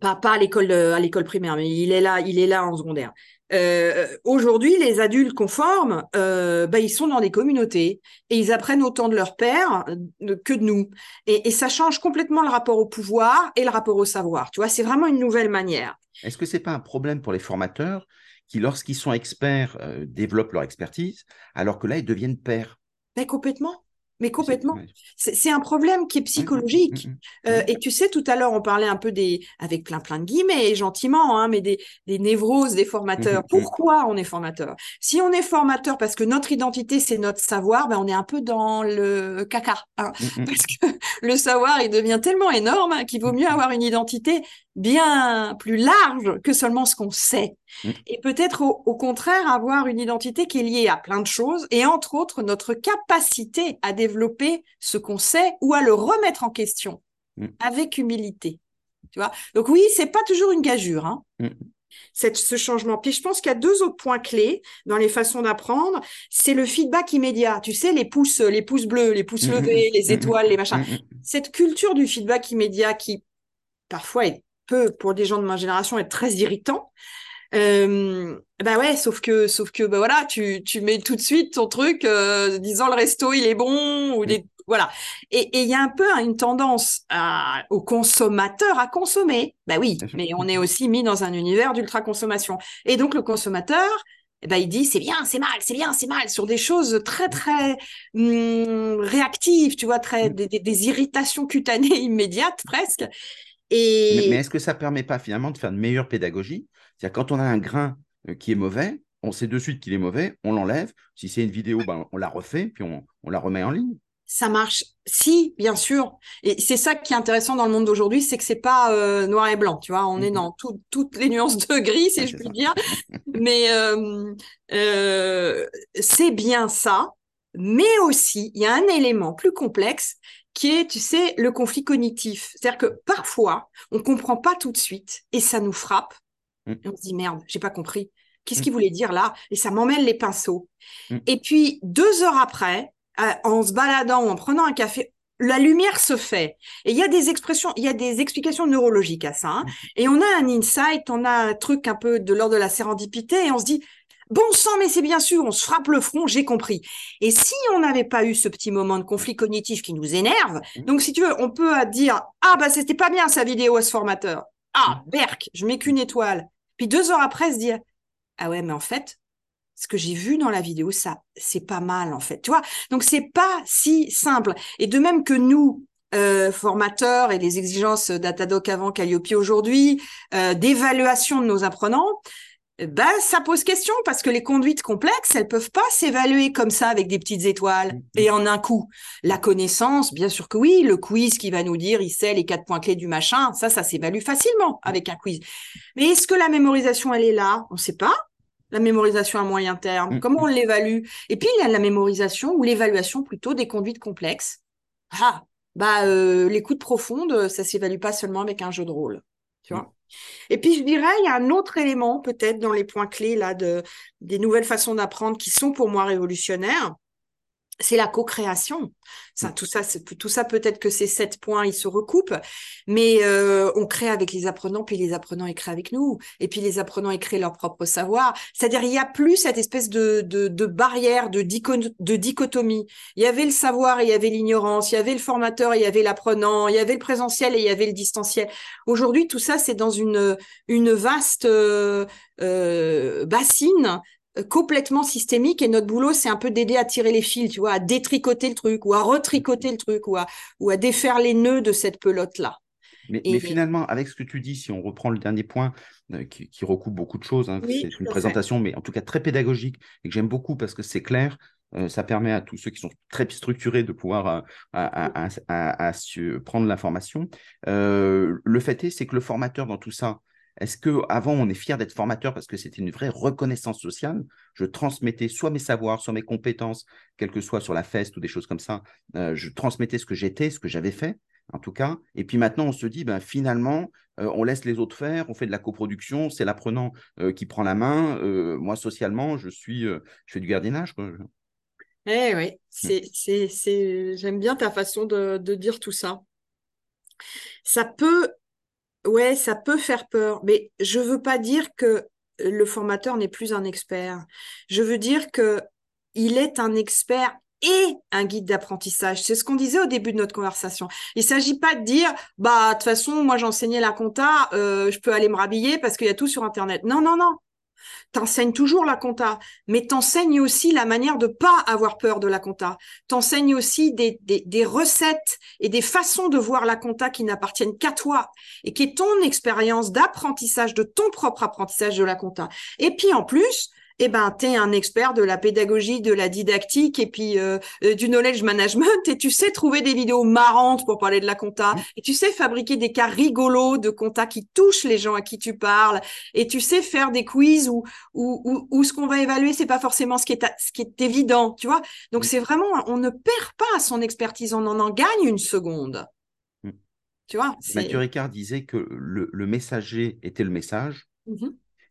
pas, pas à l'école à l'école primaire, mais il est là, il est là en secondaire. Euh, aujourd'hui, les adultes conformes, euh, bah, ils sont dans des communautés et ils apprennent autant de leurs pères euh, que de nous. Et, ça change complètement le rapport au pouvoir et le rapport au savoir. Tu vois, c'est vraiment une nouvelle manière. Est-ce que c'est pas un problème pour les formateurs qui, lorsqu'ils sont experts, développent leur expertise, alors que là, ils deviennent pères Mais complètement. Mais complètement. C'est un problème qui est mmh, mmh, psychologique. Mmh, euh, et tu sais, tout à l'heure, on parlait un peu des, avec plein plein de guillemets, gentiment, hein, mais des, des névroses des formateurs. Pourquoi on est formateur? Si on est formateur parce que notre identité, c'est notre savoir, ben on est un peu dans le caca. Hein, parce que le savoir, il devient tellement énorme qu'il vaut mieux avoir une identité bien plus large que seulement ce qu'on sait. Mm. Et peut-être au, contraire avoir une identité qui est liée à plein de choses et entre autres notre capacité à développer ce qu'on sait ou à le remettre en question mm. avec humilité. Tu vois? Donc oui, c'est pas toujours une gageure. Hein. Mm. Cette, ce changement. Puis je pense qu'il y a deux autres points clés dans les façons d'apprendre. C'est le feedback immédiat. Tu sais, les pouces, les pouces bleus, les pouces levés, les étoiles, les machins. Cette culture du feedback immédiat qui parfois est peut, pour des gens de ma génération, être très irritant. Euh, bah ouais, sauf que, sauf que, bah voilà, tu, tu mets tout de suite ton truc, euh, disant le resto il est bon ou des, voilà. Et il y a un peu une tendance à, au consommateur à consommer. Bah oui, mais on est aussi mis dans un univers d'ultra consommation. Et donc le consommateur, ben, il dit c'est bien, c'est mal, c'est bien, c'est mal, sur des choses très très hum, réactives, tu vois, très des, des, irritations cutanées immédiates presque. Mais, est-ce que ça ne permet pas finalement de faire une meilleure pédagogie? C'est-à-dire quand on a un grain euh, qui est mauvais, on sait de suite qu'il est mauvais, on l'enlève. Si c'est une vidéo, ben, on la refait, puis on, la remet en ligne. Ça marche. Si, bien sûr. Et c'est ça qui est intéressant dans le monde d'aujourd'hui, c'est que c'est pas euh, noir et blanc. Tu vois, on est mhm. dans toutes les nuances de gris, si je puis dire. Mais euh, c'est bien ça. Mais aussi, il y a un élément plus complexe qui est, tu sais, le conflit cognitif. C'est-à-dire que parfois, on comprend pas tout de suite et ça nous frappe. Mm. Et on se dit merde, j'ai pas compris. Qu'est-ce mm. qu'il voulait dire là? Et ça m'emmène les pinceaux. Mm. Et puis deux heures après, euh, en se baladant ou en prenant un café, la lumière se fait. Et il y a des expressions, il y a des explications neurologiques à ça. Hein. Et on a un insight, on a un truc un peu de l'ordre de la sérendipité, et on se dit Bon sang, mais c'est bien sûr, on se frappe le front, j'ai compris. Et si on n'avait pas eu ce petit moment de conflit cognitif qui nous énerve, mmh. donc si tu veux, on peut dire ah bah c'était pas bien sa vidéo à ce formateur. Ah mmh. berk, je mets qu'une étoile. Puis deux heures après se dire ah ouais mais en fait ce que j'ai vu dans la vidéo ça c'est pas mal en fait. Tu vois donc c'est pas si simple. Et de même que nous euh, formateurs et les exigences d'Atadoc avant Calliope aujourd'hui, euh, d'évaluation de nos apprenants, ben, ça pose question parce que les conduites complexes, elles peuvent pas s'évaluer comme ça avec des petites étoiles mm-hmm. et en un coup. La connaissance, bien sûr que oui, le quiz qui va nous dire il sait les quatre points clés du machin, ça, ça s'évalue facilement avec un quiz. Mais est-ce que la mémorisation, elle est là? On ne sait pas. La mémorisation à moyen terme, comment on l'évalue? Et puis il y a la mémorisation ou l'évaluation plutôt des conduites complexes. Ah, bah euh, l'écoute profonde, ça s'évalue pas seulement avec un jeu de rôle, tu vois? Et puis, je dirais, il y a un autre élément peut-être dans les points clés là de, des nouvelles façons d'apprendre qui sont pour moi révolutionnaires c'est la co-création. Ça, mm. tout ça, tout ça peut-être que ces sept points, ils se recoupent, mais euh, on crée avec les apprenants, puis les apprenants ils créent avec nous, et puis les apprenants ils créent leur propre savoir. C'est-à-dire, il y a plus cette espèce de, de, de barrière, de, de dichotomie. Il y avait le savoir et il y avait l'ignorance, il y avait le formateur et il y avait l'apprenant, il y avait le présentiel et il y avait le distanciel. Aujourd'hui, tout ça, c'est dans une, une vaste euh, euh bassine complètement systémique et notre boulot c'est un peu d'aider à tirer les fils tu vois à détricoter le truc ou à retricoter le truc ou à ou à défaire les nœuds de cette pelote là mais, finalement avec ce que tu dis si on reprend le dernier point euh, qui, recoupe beaucoup de choses hein, c'est une présentation mais en tout cas très pédagogique et que j'aime beaucoup parce que c'est clair euh, ça permet à tous ceux qui sont très structurés de pouvoir à, à, prendre l'information. le fait est, c'est que le formateur dans tout ça, est-ce que avant on est fier d'être formateur parce que c'était une vraie reconnaissance sociale? Je transmettais soit mes savoirs, soit mes compétences, quel que soit sur la feste ou des choses comme ça. Euh, je transmettais ce que j'étais, ce que j'avais fait, en tout cas. Et puis maintenant, on se dit, ben, finalement, euh, on laisse les autres faire, on fait de la coproduction, c'est l'apprenant euh, qui prend la main. moi, socialement, je suis, je fais du gardiennage. Quoi. Eh oui, c'est, c'est, c'est, j'aime bien ta façon de, de dire tout ça. Ça peut ouais, ça peut faire peur, mais je veux pas dire que le formateur n'est plus un expert. Je veux dire que il est un expert et un guide d'apprentissage. C'est ce qu'on disait au début de notre conversation. Il s'agit pas de dire, bah, de toute façon, moi, j'enseignais la compta, euh, je peux aller me rhabiller parce qu'il y a tout sur Internet. Non, non, non. T'enseignes toujours la compta, mais t'enseignes aussi la manière de pas avoir peur de la compta. T'enseignes aussi des, des, des, recettes et des façons de voir la compta qui n'appartiennent qu'à toi et qui est ton expérience d'apprentissage, de ton propre apprentissage de la compta. Et puis en plus, eh ben, tu es un expert de la pédagogie, de la didactique et puis euh, du knowledge management et tu sais trouver des vidéos marrantes pour parler de la compta mmh. et tu sais fabriquer des cas rigolos de compta qui touchent les gens à qui tu parles et tu sais faire des quiz où, où, où, ce qu'on va évaluer, c'est pas forcément ce qui est, ce qui est évident, tu vois? Donc, mmh. c'est vraiment, on ne perd pas son expertise, on en, en gagne une seconde. Mmh. Tu vois? Mathieu Ricard disait que le, le messager était le message.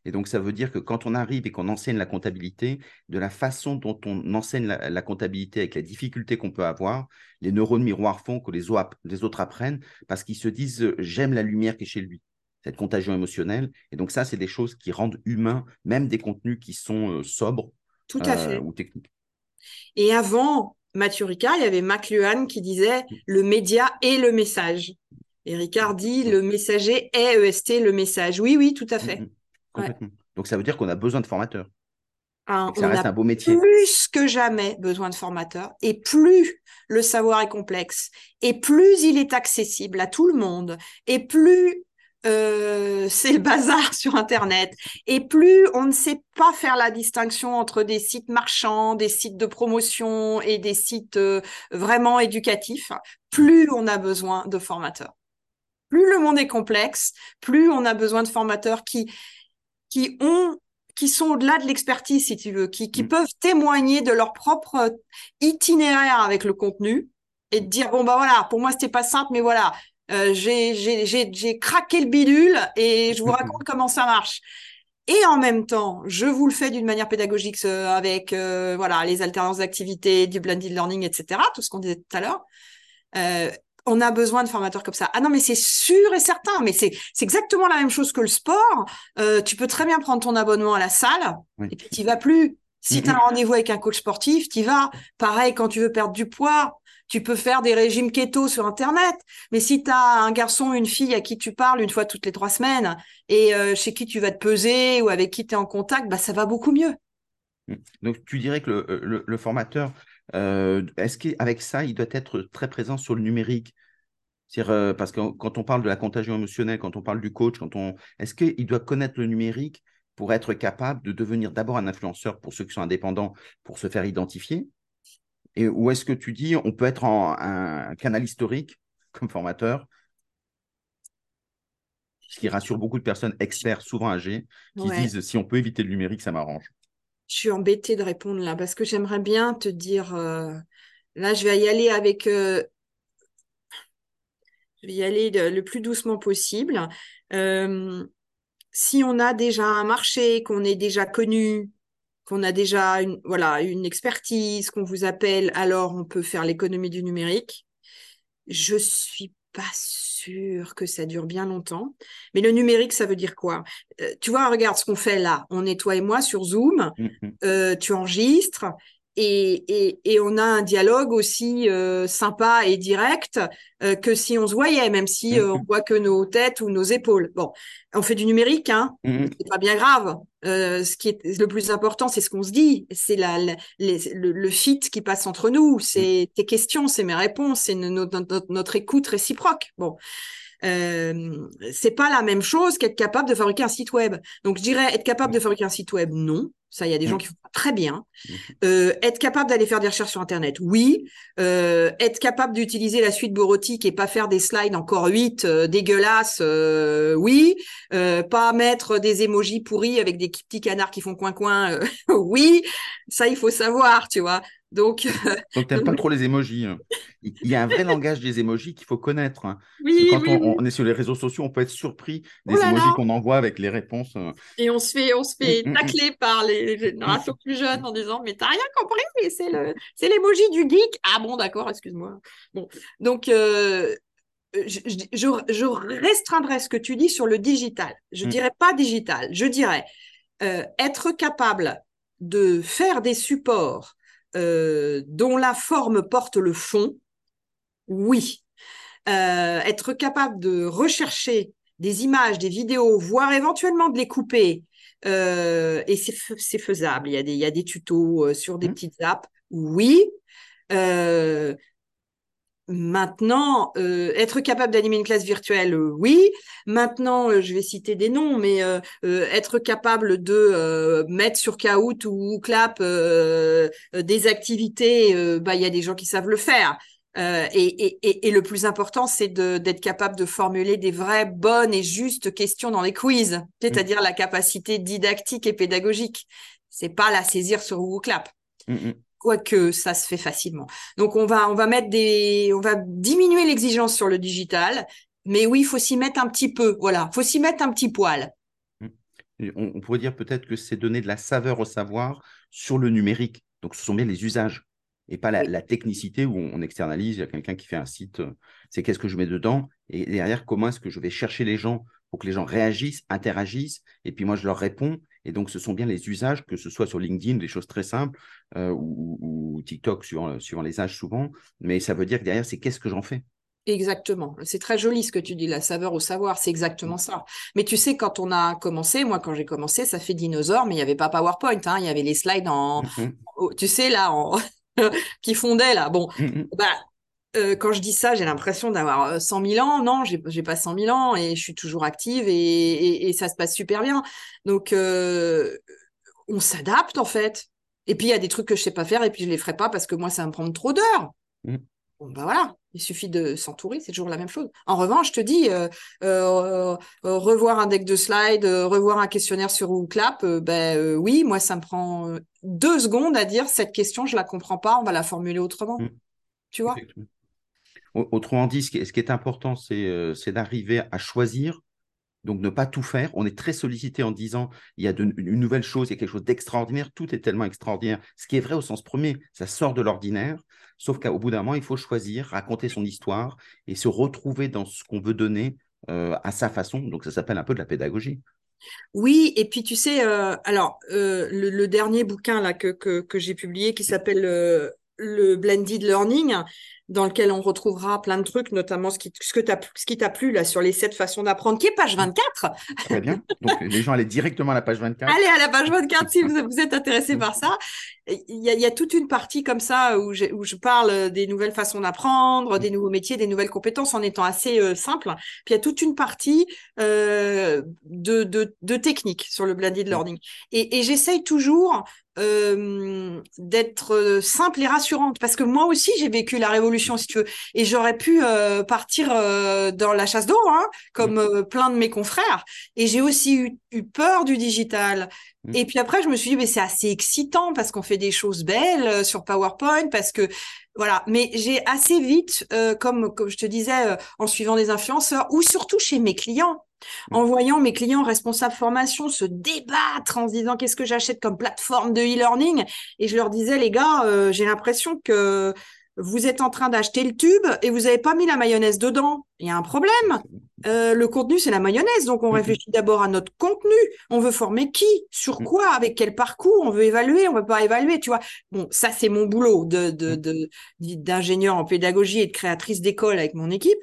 Et donc, ça veut dire que quand on arrive et qu'on enseigne la comptabilité, de la façon dont on enseigne la, comptabilité avec les difficultés qu'on peut avoir, les neurones miroirs font que les, autres apprennent parce qu'ils se disent j'aime la lumière qui est chez lui, cette contagion émotionnelle. Et donc, ça, c'est des choses qui rendent humains, même des contenus qui sont euh, sobres Tout à fait. Euh, ou techniques. Et avant Mathieu Ricard, il y avait McLuhan qui disait le média et le message. Et Ricard dit le messager est EST, le message. Oui, oui, tout à fait. Donc ça veut dire qu'on a besoin de formateurs. ça reste un beau métier. Plus que jamais besoin de formateurs. Et plus le savoir est complexe, et plus il est accessible à tout le monde, et plus euh, c'est le bazar sur Internet. Et plus on ne sait pas faire la distinction entre des sites marchands, des sites de promotion et des sites euh, vraiment éducatifs, plus on a besoin de formateurs. Plus le monde est complexe, plus on a besoin de formateurs qui qui ont qui sont au-delà de l'expertise, si tu veux, qui, qui mm. peuvent témoigner de leur propre itinéraire avec le contenu et dire bon bah voilà, pour moi c'était pas simple, mais voilà, euh, j'ai craqué le bidule et je vous raconte comment ça marche. Et en même temps, je vous le fais d'une manière pédagogique euh, avec euh, voilà les alternances d'activités, du blended learning, etc. Tout ce qu'on disait tout à l'heure. Euh, on a besoin de formateurs comme ça. Ah non, mais c'est sûr et certain, mais c'est exactement la même chose que le sport. Euh, tu peux très bien prendre ton abonnement à la salle et puis tu vas plus. Si tu as un rendez-vous avec un coach sportif, tu vas. Pareil, quand tu veux perdre du poids, tu peux faire des régimes keto sur Internet. Mais si tu as un garçon, une fille à qui tu parles une fois toutes les trois semaines et euh, chez qui tu vas te peser ou avec qui tu es en contact, bah, ça va beaucoup mieux. Mmh. Donc, tu dirais que le, le formateur euh, est-ce qu'avec ça, il doit être très présent sur le numérique? Euh, parce que quand on parle de la contagion émotionnelle, quand on parle du coach, quand on... est-ce qu'il doit connaître le numérique pour être capable de devenir d'abord un influenceur pour ceux qui sont indépendants, pour se faire identifier? Et ou est-ce que tu dis on peut être en, un canal historique comme formateur? Ce qui rassure beaucoup de personnes experts, souvent âgés, qui disent si on peut éviter le numérique, ça m'arrange je suis embêtée de répondre là parce que j'aimerais bien te dire, euh, là, je vais y aller avec, euh, je vais y aller le, plus doucement possible. Euh, si on a déjà un marché, qu'on est déjà connu, qu'on a déjà une, voilà, une expertise, qu'on vous appelle, alors on peut faire l'économie du numérique. Je suis pas sûr que ça dure bien longtemps. Mais le numérique, ça veut dire quoi? Euh, Tu vois, regarde ce qu'on fait là. On est toi et moi sur Zoom. Mm-hmm. Euh, tu enregistres et, et, on a un dialogue aussi euh, sympa et direct euh, que si on se voyait, même si euh, on voit que nos têtes ou nos épaules. Bon, on fait du numérique, hein, mmh. c'est pas bien grave. ce qui est le plus important, c'est ce qu'on se dit, c'est la, le, le, fit qui passe entre nous, c'est mmh. tes questions, c'est mes réponses, c'est notre, notre, notre, écoute réciproque. Bon. Euh, c'est pas la même chose qu'être capable de fabriquer un site web. Donc je dirais être capable de fabriquer un site web, non. Ça, il y a des gens mm. qui font très bien. Mm. Euh, être capable d'aller faire des recherches sur Internet, oui. Euh, être capable d'utiliser la suite bureautique et pas faire des slides encore 8 euh, dégueulasses, euh, oui. Euh, pas mettre des émojis pourris avec des petits canards qui font coin-coin, oui. Ça, il faut savoir, tu vois. Donc, Donc n'aimes pas trop les émojis. Hein. Il y a un vrai langage des émojis qu'il faut connaître. Hein. Oui, quand on, est sur les réseaux sociaux, on peut être surpris des oh émojis qu'on envoie avec les réponses. Euh. Et on se fait, on se fait mm, mm, mm. tacler par les générations plus jeunes en disant mais t'as rien compris, c'est le, c'est l'émoji du geek. Ah bon, d'accord, excuse-moi. Bon, donc. Euh, je, je, je, restreindrai ce que tu dis sur le digital. Je dirais pas digital. Je dirais être capable de faire des supports dont la forme porte le fond, oui. être capable de rechercher des images, des vidéos, voire éventuellement de les couper, et c'est faisable. Il y, a des, il y a des tutos sur des mmh. petites apps. Oui. Maintenant, euh, être capable d'animer une classe virtuelle, euh, oui. Maintenant, euh, je vais citer des noms, mais être capable de mettre sur Kahoot ou Clap des activités, bah il y a des gens qui savent le faire. Et, et, et, le plus important, c'est d'être capable de formuler des vraies, bonnes et justes questions dans les quiz, c'est-à-dire la capacité didactique et pédagogique. C'est pas la saisir sur Google Clap. Mm, mm quoique ça se fait facilement. Donc on va on va mettre des on va diminuer l'exigence sur le digital, mais oui, il faut s'y mettre un petit peu. Voilà, faut s'y mettre un petit poil. On, pourrait dire peut-être que c'est donner de la saveur au savoir sur le numérique. Donc ce sont bien les usages et pas la, technicité où on, externalise. Il y a quelqu'un qui fait un site, euh, c'est qu'est-ce que je mets dedans et derrière comment est-ce que je vais chercher les gens pour que les gens réagissent, interagissent et puis moi je leur réponds et donc, ce sont bien les usages, que ce soit sur LinkedIn, des choses très simples, euh, ou, TikTok, suivant, suivant, les âges souvent. Mais ça veut dire que derrière, c'est qu'est-ce que j'en fais? Exactement. C'est très joli ce que tu dis, la saveur au savoir, c'est exactement ça. Mais tu sais, quand on a commencé, moi quand j'ai commencé, ça fait dinosaure, mais il n'y avait pas PowerPoint, hein, il y avait les slides en, mm-hmm. tu sais, là, en... qui fondaient là. Bon, mm-hmm. bah, euh, quand je dis ça, j'ai l'impression d'avoir 100 euh, 000 ans. Non, j'ai pas 100 000 ans et je suis toujours active et, ça se passe super bien. Donc, euh, on s'adapte en fait. Et puis, il y a des trucs que je sais pas faire et puis je les ferai pas parce que moi, ça va me prendre trop d'heures. Mm. Bon, bah voilà, il suffit de s'entourer, c'est toujours la même chose. En revanche, je te dis, revoir un deck de slides, revoir un questionnaire sur Clap, ben oui, moi, ça me prend deux secondes à dire cette question, je la comprends pas, on va la formuler autrement. Mm. Tu vois? Autrement dit, ce qui est, important, euh, c'est d'arriver à choisir, donc ne pas tout faire. On est très sollicité en disant, il y a une nouvelle chose, il y a quelque chose d'extraordinaire, tout est tellement extraordinaire. Ce qui est vrai au sens premier, ça sort de l'ordinaire, sauf qu'au bout d'un moment, il faut choisir, raconter son histoire et se retrouver dans ce qu'on veut donner euh, à sa façon. Donc ça s'appelle un peu de la pédagogie. Oui, et puis tu sais, euh, alors le, dernier bouquin là que, que, j'ai publié qui s'appelle le blended learning, dans lequel on retrouvera plein de trucs, notamment ce qui, ce que ce qui t'a plu là sur les sept façons d'apprendre, qui est page 24. Très bien. Donc les gens allaient directement à la page 24. Allez à la page 24 si vous, êtes intéressé par ça. Il y, a, il y, a, toute une partie comme ça où, où je parle des nouvelles façons d'apprendre, des nouveaux métiers, des nouvelles compétences en étant assez euh, simple. Puis il y a toute une partie euh, de, de, de techniques sur le blended learning. Et, et j'essaye toujours euh, d'être simple et rassurante parce que moi aussi j'ai vécu la révolution si tu veux. Et j'aurais pu euh, partir dans la chasse d'eau hein, comme plein de mes confrères. Et j'ai aussi eu, eu, peur du digital. Mmh. et puis après je me suis dit mais c'est assez excitant parce qu'on fait des choses belles sur PowerPoint parce que voilà. Mais j'ai assez vite comme comme je te disais en suivant des influenceurs ou surtout chez mes clients en voyant mes clients responsables formation se débattre en se disant qu'est-ce que j'achète comme plateforme de e-learning? Et je leur disais les gars euh, j'ai l'impression que vous êtes en train d'acheter le tube et vous n'avez pas mis la mayonnaise dedans. Il y a un problème. Euh, le contenu, c'est la mayonnaise. Donc, on mhm. réfléchit d'abord à notre contenu. On veut former qui? Sur mhm. quoi? Avec quel parcours? On veut évaluer On ne veut pas évaluer, tu vois. Bon, ça, c'est mon boulot de, de, mhm. d'ingénieur en pédagogie et de créatrice d'école avec mon équipe.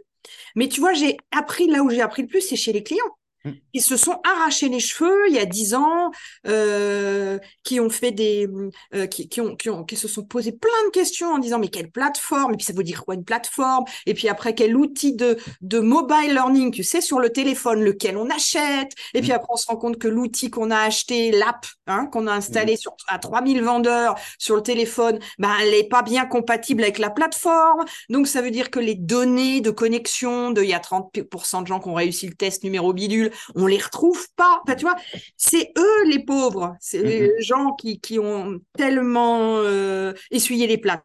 Mais tu vois, j'ai appris là où j'ai appris le plus, c'est chez les clients. Mm. Ils se sont arrachés les cheveux il y a dix ans, euh, qui ont fait des, euh, qui, qui, ont, qui, ont, qui se sont posé plein de questions en disant mais quelle plateforme? Et puis ça veut dire quoi une plateforme? Et puis après quel outil de, de mobile learning, tu sais, sur le téléphone, lequel on achète? Et puis mm. après on se rend compte que l'outil qu'on a acheté, l'app hein, qu'on a installé mm. sur, à 3000 vendeurs sur le téléphone, ben elle n'est pas bien compatible avec la plateforme. Donc ça veut dire que les données de connexion de il y a 30% de gens qui ont réussi le test numéro bidule on les retrouve pas. tu vois, c'est eux les pauvres, c'est les mm-hmm. gens qui, qui ont tellement euh, essuyé les plats.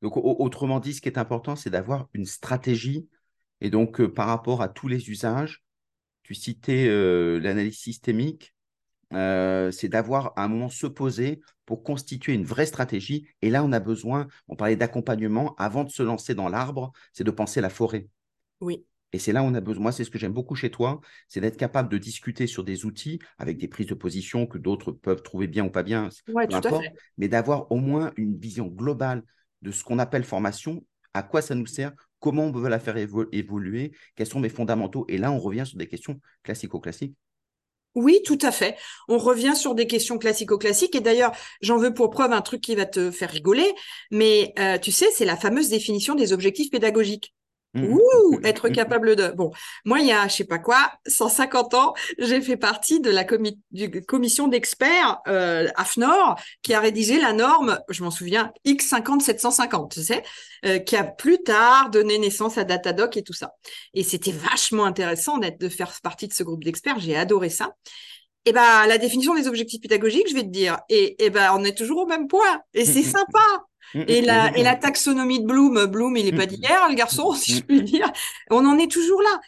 Donc, autrement dit, ce qui est important, c'est d'avoir une stratégie. Et donc, euh, par rapport à tous les usages, tu citais euh, l'analyse systémique, c'est d'avoir à un moment se poser pour constituer une vraie stratégie. Et là, on a besoin, on parlait d'accompagnement, avant de se lancer dans l'arbre, c'est de penser la forêt. Oui. Et c'est là où on a besoin. Moi, c'est ce que j'aime beaucoup chez toi, c'est d'être capable de discuter sur des outils avec des prises de position que d'autres peuvent trouver bien ou pas bien, ouais, à fait. mais d'avoir au moins une vision globale de ce qu'on appelle formation, à quoi ça nous sert, comment on veut la faire évoluer, quels sont mes fondamentaux. Et là, on revient sur des questions classico-classiques. Oui, tout à fait. On revient sur des questions classico-classiques. Et d'ailleurs, j'en veux pour preuve un truc qui va te faire rigoler. Mais euh, tu sais, c'est la fameuse définition des objectifs pédagogiques. Mmh. Ouh, être capable de. Bon, moi, il y a, je sais pas quoi, 150 ans, j'ai fait partie de la commission d'experts euh, AFNOR qui a rédigé la norme, je m'en souviens, X50750, tu sais, euh, qui a plus tard donné naissance à Datadoc et tout ça. Et c'était vachement intéressant d'être de faire partie de ce groupe d'experts. J'ai adoré ça. Et eh ben la définition des objectifs pédagogiques, je vais te dire, et, et ben on est toujours au même point. Et c'est sympa. Mm, et mm, la, mm, et la taxonomie de Bloom, Bloom, il est pas d'hier, le garçon, si je puis dire. On en est toujours là.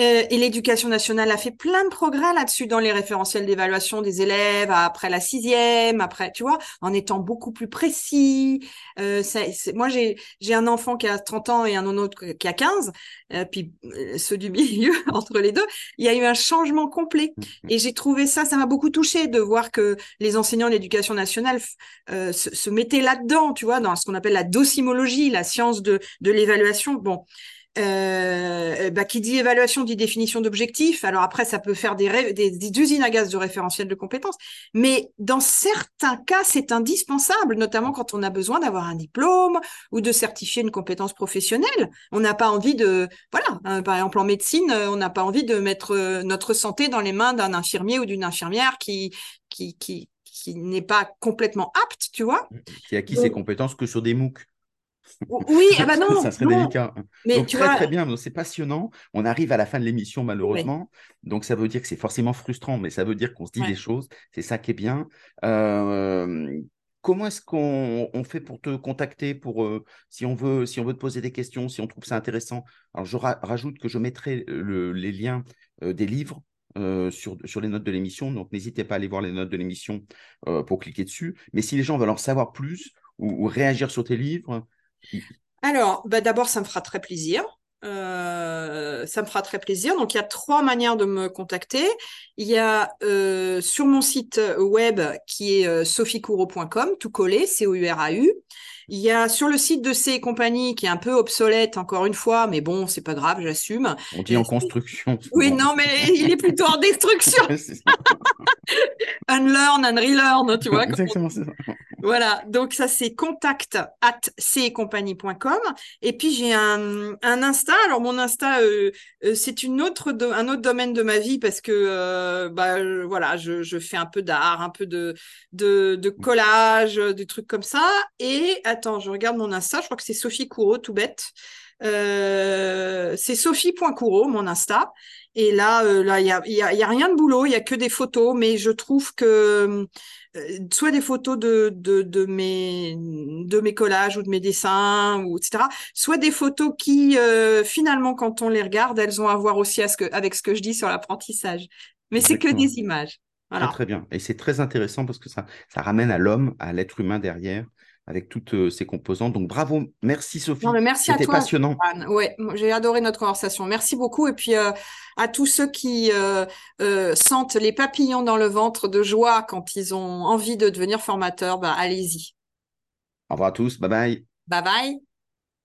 Euh, et l'éducation nationale a fait plein de progrès là-dessus dans les référentiels d'évaluation des élèves après la sixième, après, tu vois, en étant beaucoup plus précis. Euh, moi, j'ai j'ai un enfant qui a 30 ans et un autre qui a 15, euh, puis euh, ceux du milieu entre les deux. Il y a eu un changement complet et j'ai trouvé ça, ça m'a beaucoup touché de voir que les enseignants d'éducation nationale se, se mettaient là-dedans, tu vois, dans ce qu'on appelle la docimologie, la science de de l'évaluation. Bon. Euh, bah, qui dit évaluation dit définition d'objectifs. Alors après, ça peut faire des, des, des, usines à gaz de référentiel de compétences, mais dans certains cas, c'est indispensable, notamment quand on a besoin d'avoir un diplôme ou de certifier une compétence professionnelle. On n'a pas envie de, voilà, hein, par exemple en médecine, euh, on n'a pas envie de mettre euh, notre santé dans les mains d'un infirmier ou d'une infirmière qui, qui, qui, qui n'est pas complètement apte, tu vois. Qui a acquis ses compétences que sur des MOOC. Oui, ah bah non. ça serait délicat. Mais donc, très, très bien. C'est passionnant. On arrive à la fin de l'émission, malheureusement. Donc, ça veut dire que c'est forcément frustrant, mais ça veut dire qu'on se dit des choses. C'est ça qui est bien. Euh, comment est-ce qu'on fait pour te contacter pour euh, si on veut si on veut te poser des questions, si on trouve ça intéressant? Alors, je rajoute que je mettrai les liens euh, des livres sur, sur, les notes de l'émission. Donc, n'hésitez pas à aller voir les notes de l'émission pour cliquer dessus. Mais si les gens veulent en savoir plus ou réagir sur tes livres, alors, bah d'abord, ça me fera très plaisir. Euh, ça me fera très plaisir. Donc, il y a trois manières de me contacter. Il y a euh, sur mon site web qui est euh, tout collé, C-O-U-R-A-U. Il y a sur le site de C compagnie qui est un peu obsolète encore une fois, mais bon, c'est pas grave, j'assume. On dit en construction. Oui, non, mais il est plutôt en destruction. Unlearn and relearn, tu vois. Exactement, c'est ça. Voilà, donc ça c'est contact at ccompagnie.com. Et puis j'ai un, un Insta. Alors mon Insta, euh, euh, c'est une autre un autre domaine de ma vie parce que euh, bah, voilà, je, je, fais un peu d'art, un peu de, de, de, collage, des trucs comme ça. Et attends, je regarde mon Insta, je crois que c'est Sophie Courreau, tout bête. c'est sophie.courreau, mon Insta. Et là, là, il y a, y, a, y a, rien de boulot, il y a que des photos, mais je trouve que euh, soit des photos de, de, de, mes, de mes collages ou de mes dessins, ou, etc. Soit des photos qui, euh, finalement, quand on les regarde, elles ont à voir aussi à ce que, avec ce que je dis sur l'apprentissage. Mais c'est que des images. Voilà. Très, bien. Et c'est très intéressant parce que ça, ça ramène à l'homme, à l'être humain derrière, avec toutes euh, ces composantes. Donc bravo, merci Sophie. merci à toi. C'était passionnant. Ouais, j'ai adoré notre conversation. Merci beaucoup. Et puis euh, à tous ceux qui euh, sentent les papillons dans le ventre de joie quand ils ont envie de devenir formateurs, bah, allez-y. Au revoir à tous. Bye bye. Bye bye.